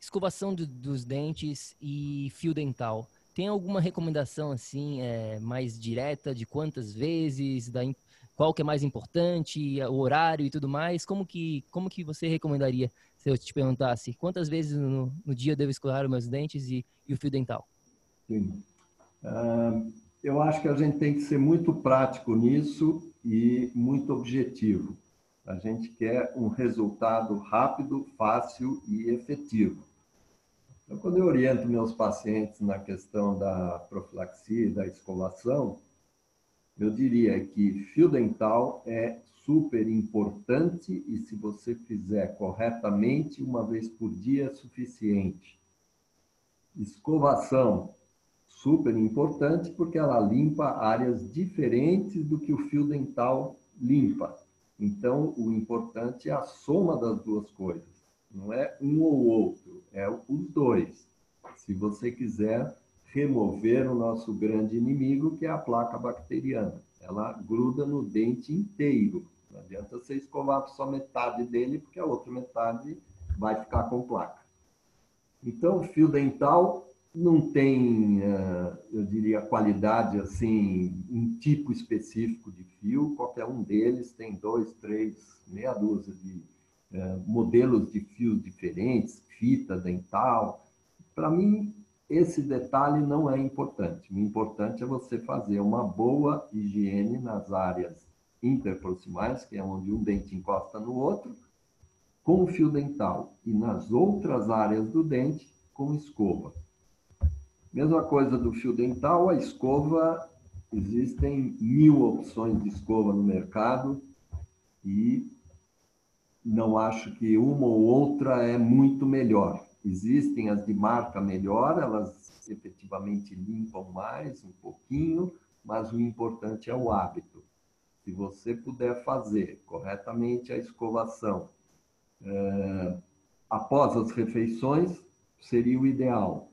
escovação do, dos dentes e fio dental, tem alguma recomendação assim é, mais direta de quantas vezes, da, qual que é mais importante, o horário e tudo mais? Como que, como que você recomendaria se eu te perguntasse quantas vezes no, no dia eu devo escovar os meus dentes e, e o fio dental?
Sim. Uh, eu acho que a gente tem que ser muito prático nisso e muito objetivo. A gente quer um resultado rápido, fácil e efetivo. Então, quando eu oriento meus pacientes na questão da profilaxia da escovação, eu diria que fio dental é super importante e se você fizer corretamente, uma vez por dia é suficiente. Escovação, super importante porque ela limpa áreas diferentes do que o fio dental limpa. Então, o importante é a soma das duas coisas. Não é um ou outro, é os dois. Se você quiser remover o nosso grande inimigo, que é a placa bacteriana. Ela gruda no dente inteiro. Não adianta você escovar só metade dele, porque a outra metade vai ficar com placa. Então, o fio dental não tem, eh, eu diria, qualidade assim, um tipo específico de fio. Qualquer um deles tem dois, três, meia dúzia de modelos de fios diferentes, fita dental. Para mim, esse detalhe não é importante. O importante é você fazer uma boa higiene nas áreas interproximais, que é onde um dente encosta no outro, com o fio dental, e nas outras áreas do dente, com escova. Mesma coisa do fio dental, a escova, existem mil opções de escova no mercado, e não acho que uma ou outra é muito melhor. Existem as de marca melhor, elas efetivamente limpam mais um pouquinho, mas o importante é o hábito. Se você puder fazer corretamente a escovação é, após as refeições, seria o ideal.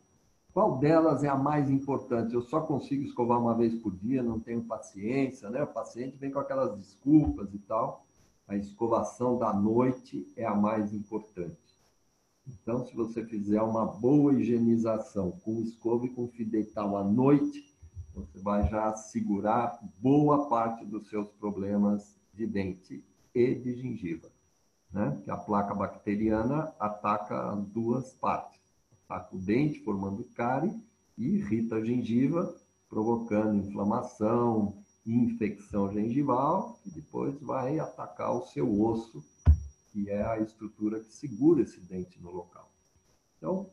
Qual delas é a mais importante? Eu só consigo escovar uma vez por dia, não tenho paciência, né? O paciente vem com aquelas desculpas e tal a escovação da noite é a mais importante. Então, se você fizer uma boa higienização com escova e com fidetal à noite, você vai já segurar boa parte dos seus problemas de dente e de gengiva. né? Que a placa bacteriana ataca duas partes. Ataca o dente, formando cárie, e irrita a gengiva, provocando inflamação, infecção gengival, e depois vai atacar o seu osso, que é a estrutura que segura esse dente no local. Então,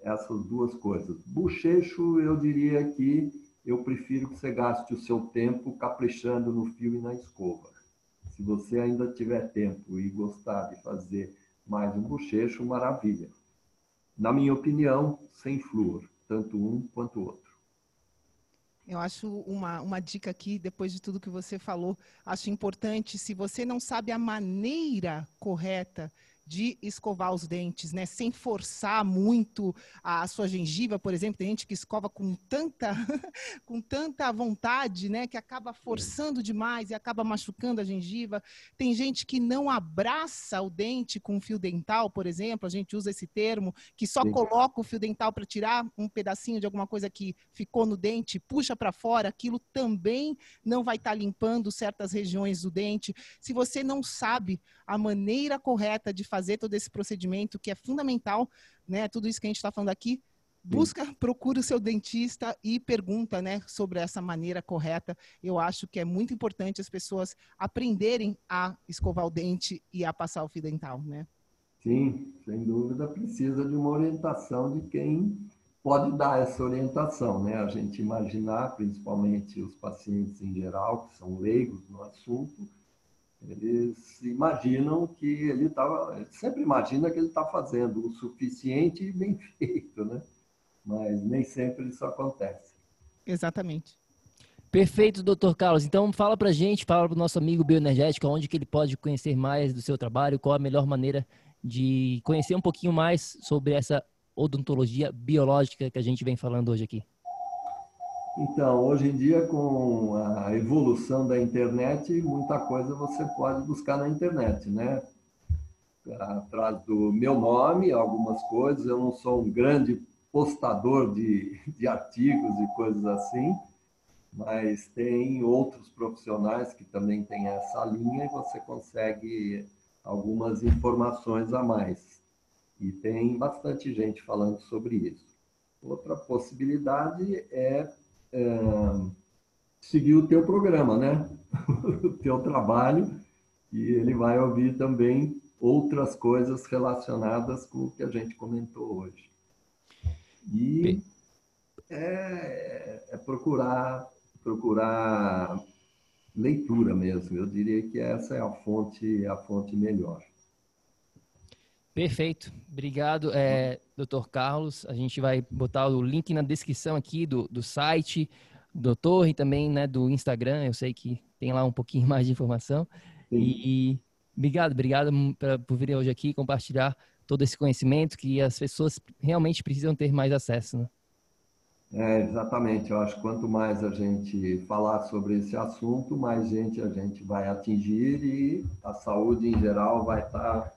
essas duas coisas. Bochecho, eu diria que eu prefiro que você gaste o seu tempo caprichando no fio e na escova. Se você ainda tiver tempo e gostar de fazer mais um bochecho, maravilha. Na minha opinião, sem flúor, tanto um quanto o outro.
Eu acho uma, uma dica aqui, depois de tudo que você falou, acho importante, se você não sabe a maneira correta de escovar os dentes, né? Sem forçar muito a, sua gengiva, por exemplo, tem gente que escova com tanta, com tanta vontade, né? Que acaba forçando demais e acaba machucando a gengiva. Tem gente que não abraça o dente com fio dental, por exemplo, a gente usa esse termo, que só Sim. coloca o fio dental para tirar um pedacinho de alguma coisa que ficou no dente, puxa para fora, aquilo também não vai estar tá limpando certas regiões do dente. Se você não sabe a maneira correta de fazer todo esse procedimento, que é fundamental, né? Tudo isso que a gente está falando aqui, busca, procura o seu dentista e pergunta, né, sobre essa maneira correta. Eu acho que é muito importante as pessoas aprenderem a escovar o dente e a passar o fio dental, né?
Sim, sem dúvida precisa de uma orientação de quem pode dar essa orientação, né? A gente imaginar, principalmente os pacientes em geral, que são leigos no assunto, eles imaginam que ele estava, sempre imagina que ele está fazendo o suficiente e bem feito, né? Mas nem sempre isso acontece.
Exatamente.
Perfeito, doutor Carlos. Então fala pra gente, fala pro nosso amigo bioenergético, onde que ele pode conhecer mais do seu trabalho, qual a melhor maneira de conhecer um pouquinho mais sobre essa odontologia biológica que a gente vem falando hoje aqui.
Então, hoje em dia, com a evolução da internet, muita coisa você pode buscar na internet, né? Atrás do meu nome, algumas coisas. Eu não sou um grande postador de, de artigos e coisas assim, mas tem outros profissionais que também têm essa linha e você consegue algumas informações a mais. E tem bastante gente falando sobre isso. Outra possibilidade é é, seguir o teu programa, né? o teu trabalho, e ele vai ouvir também outras coisas relacionadas com o que a gente comentou hoje. E é, é procurar, procurar leitura mesmo. Eu diria que essa é a fonte, a fonte melhor.
Perfeito. Obrigado, é, doutor Carlos. A gente vai botar o link na descrição aqui do, do site, doutor, e também né, do Instagram. Eu sei que tem lá um pouquinho mais de informação. E, e obrigado, obrigado por vir hoje aqui compartilhar todo esse conhecimento que as pessoas realmente precisam ter mais acesso. Né?
É, exatamente. Eu acho que quanto mais a gente falar sobre esse assunto, mais gente a gente vai atingir e a saúde em geral vai estar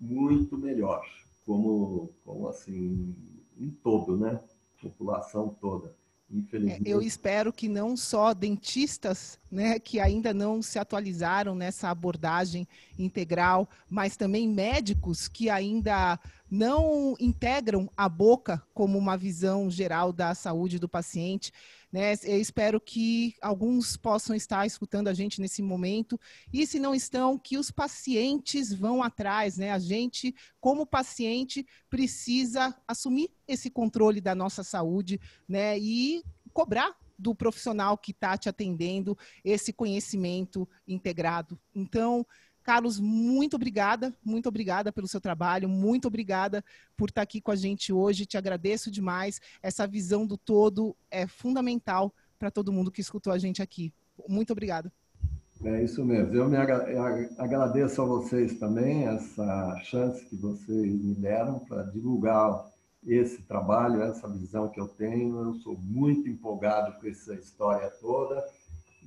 muito melhor, como, como assim, em todo, né? População toda. Infelizmente.
É, eu espero que não só dentistas, né, que ainda não se atualizaram nessa abordagem integral, mas também médicos que ainda não integram a boca como uma visão geral da saúde do paciente. Né? Eu espero que alguns possam estar escutando a gente nesse momento e, se não estão, que os pacientes vão atrás. Né? A gente, como paciente, precisa assumir esse controle da nossa saúde né? e cobrar do profissional que está te atendendo esse conhecimento integrado. Então, Carlos, muito obrigada, muito obrigada pelo seu trabalho, muito obrigada por estar aqui com a gente hoje. Te agradeço demais. Essa visão do todo é fundamental para todo mundo que escutou a gente aqui. Muito obrigada.
É isso mesmo. Eu me agradeço a vocês também essa chance que vocês me deram para divulgar esse trabalho, essa visão que eu tenho. Eu sou muito empolgado com essa história toda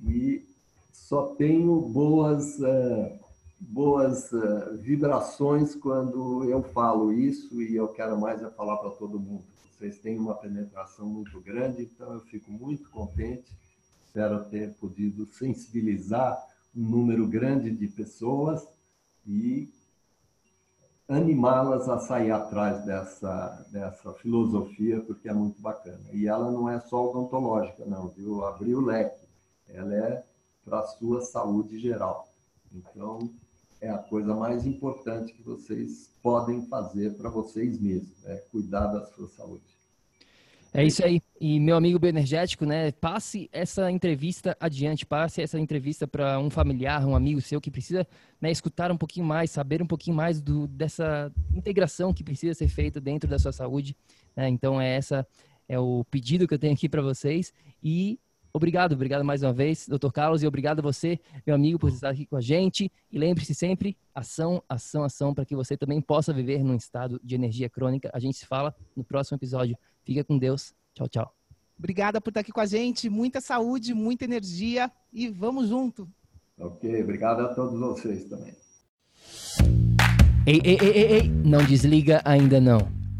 e só tenho boas uh, boas uh, vibrações quando eu falo isso e eu quero mais é falar para todo mundo. Vocês têm uma penetração muito grande, então eu fico muito contente. Espero ter podido sensibilizar um número grande de pessoas e animá-las a sair atrás dessa, dessa filosofia, porque é muito bacana. E ela não é só odontológica, não, viu? Abriu o leque. Ela é para a sua saúde geral. Então, é a coisa mais importante que vocês podem fazer para vocês mesmos, é cuidar da sua saúde.
É isso aí. E meu amigo bioenergético, né? Passe essa entrevista adiante, passe essa entrevista para um familiar, um amigo seu que precisa né, escutar um pouquinho mais, saber um pouquinho mais do, dessa integração que precisa ser feita dentro da sua saúde. Né? Então é essa é o pedido que eu tenho aqui para vocês e Obrigado, obrigado mais uma vez, doutor Carlos, e obrigado a você, meu amigo, por estar aqui com a gente. E lembre-se sempre, ação, ação, ação, para que você também possa viver num estado de energia crônica. A gente se fala no próximo episódio. Fica com Deus. Tchau, tchau.
Obrigada por estar aqui com a gente. Muita saúde, muita energia e vamos junto.
Ok, obrigado a todos vocês também.
Ei, ei, ei, ei, ei, não desliga ainda não.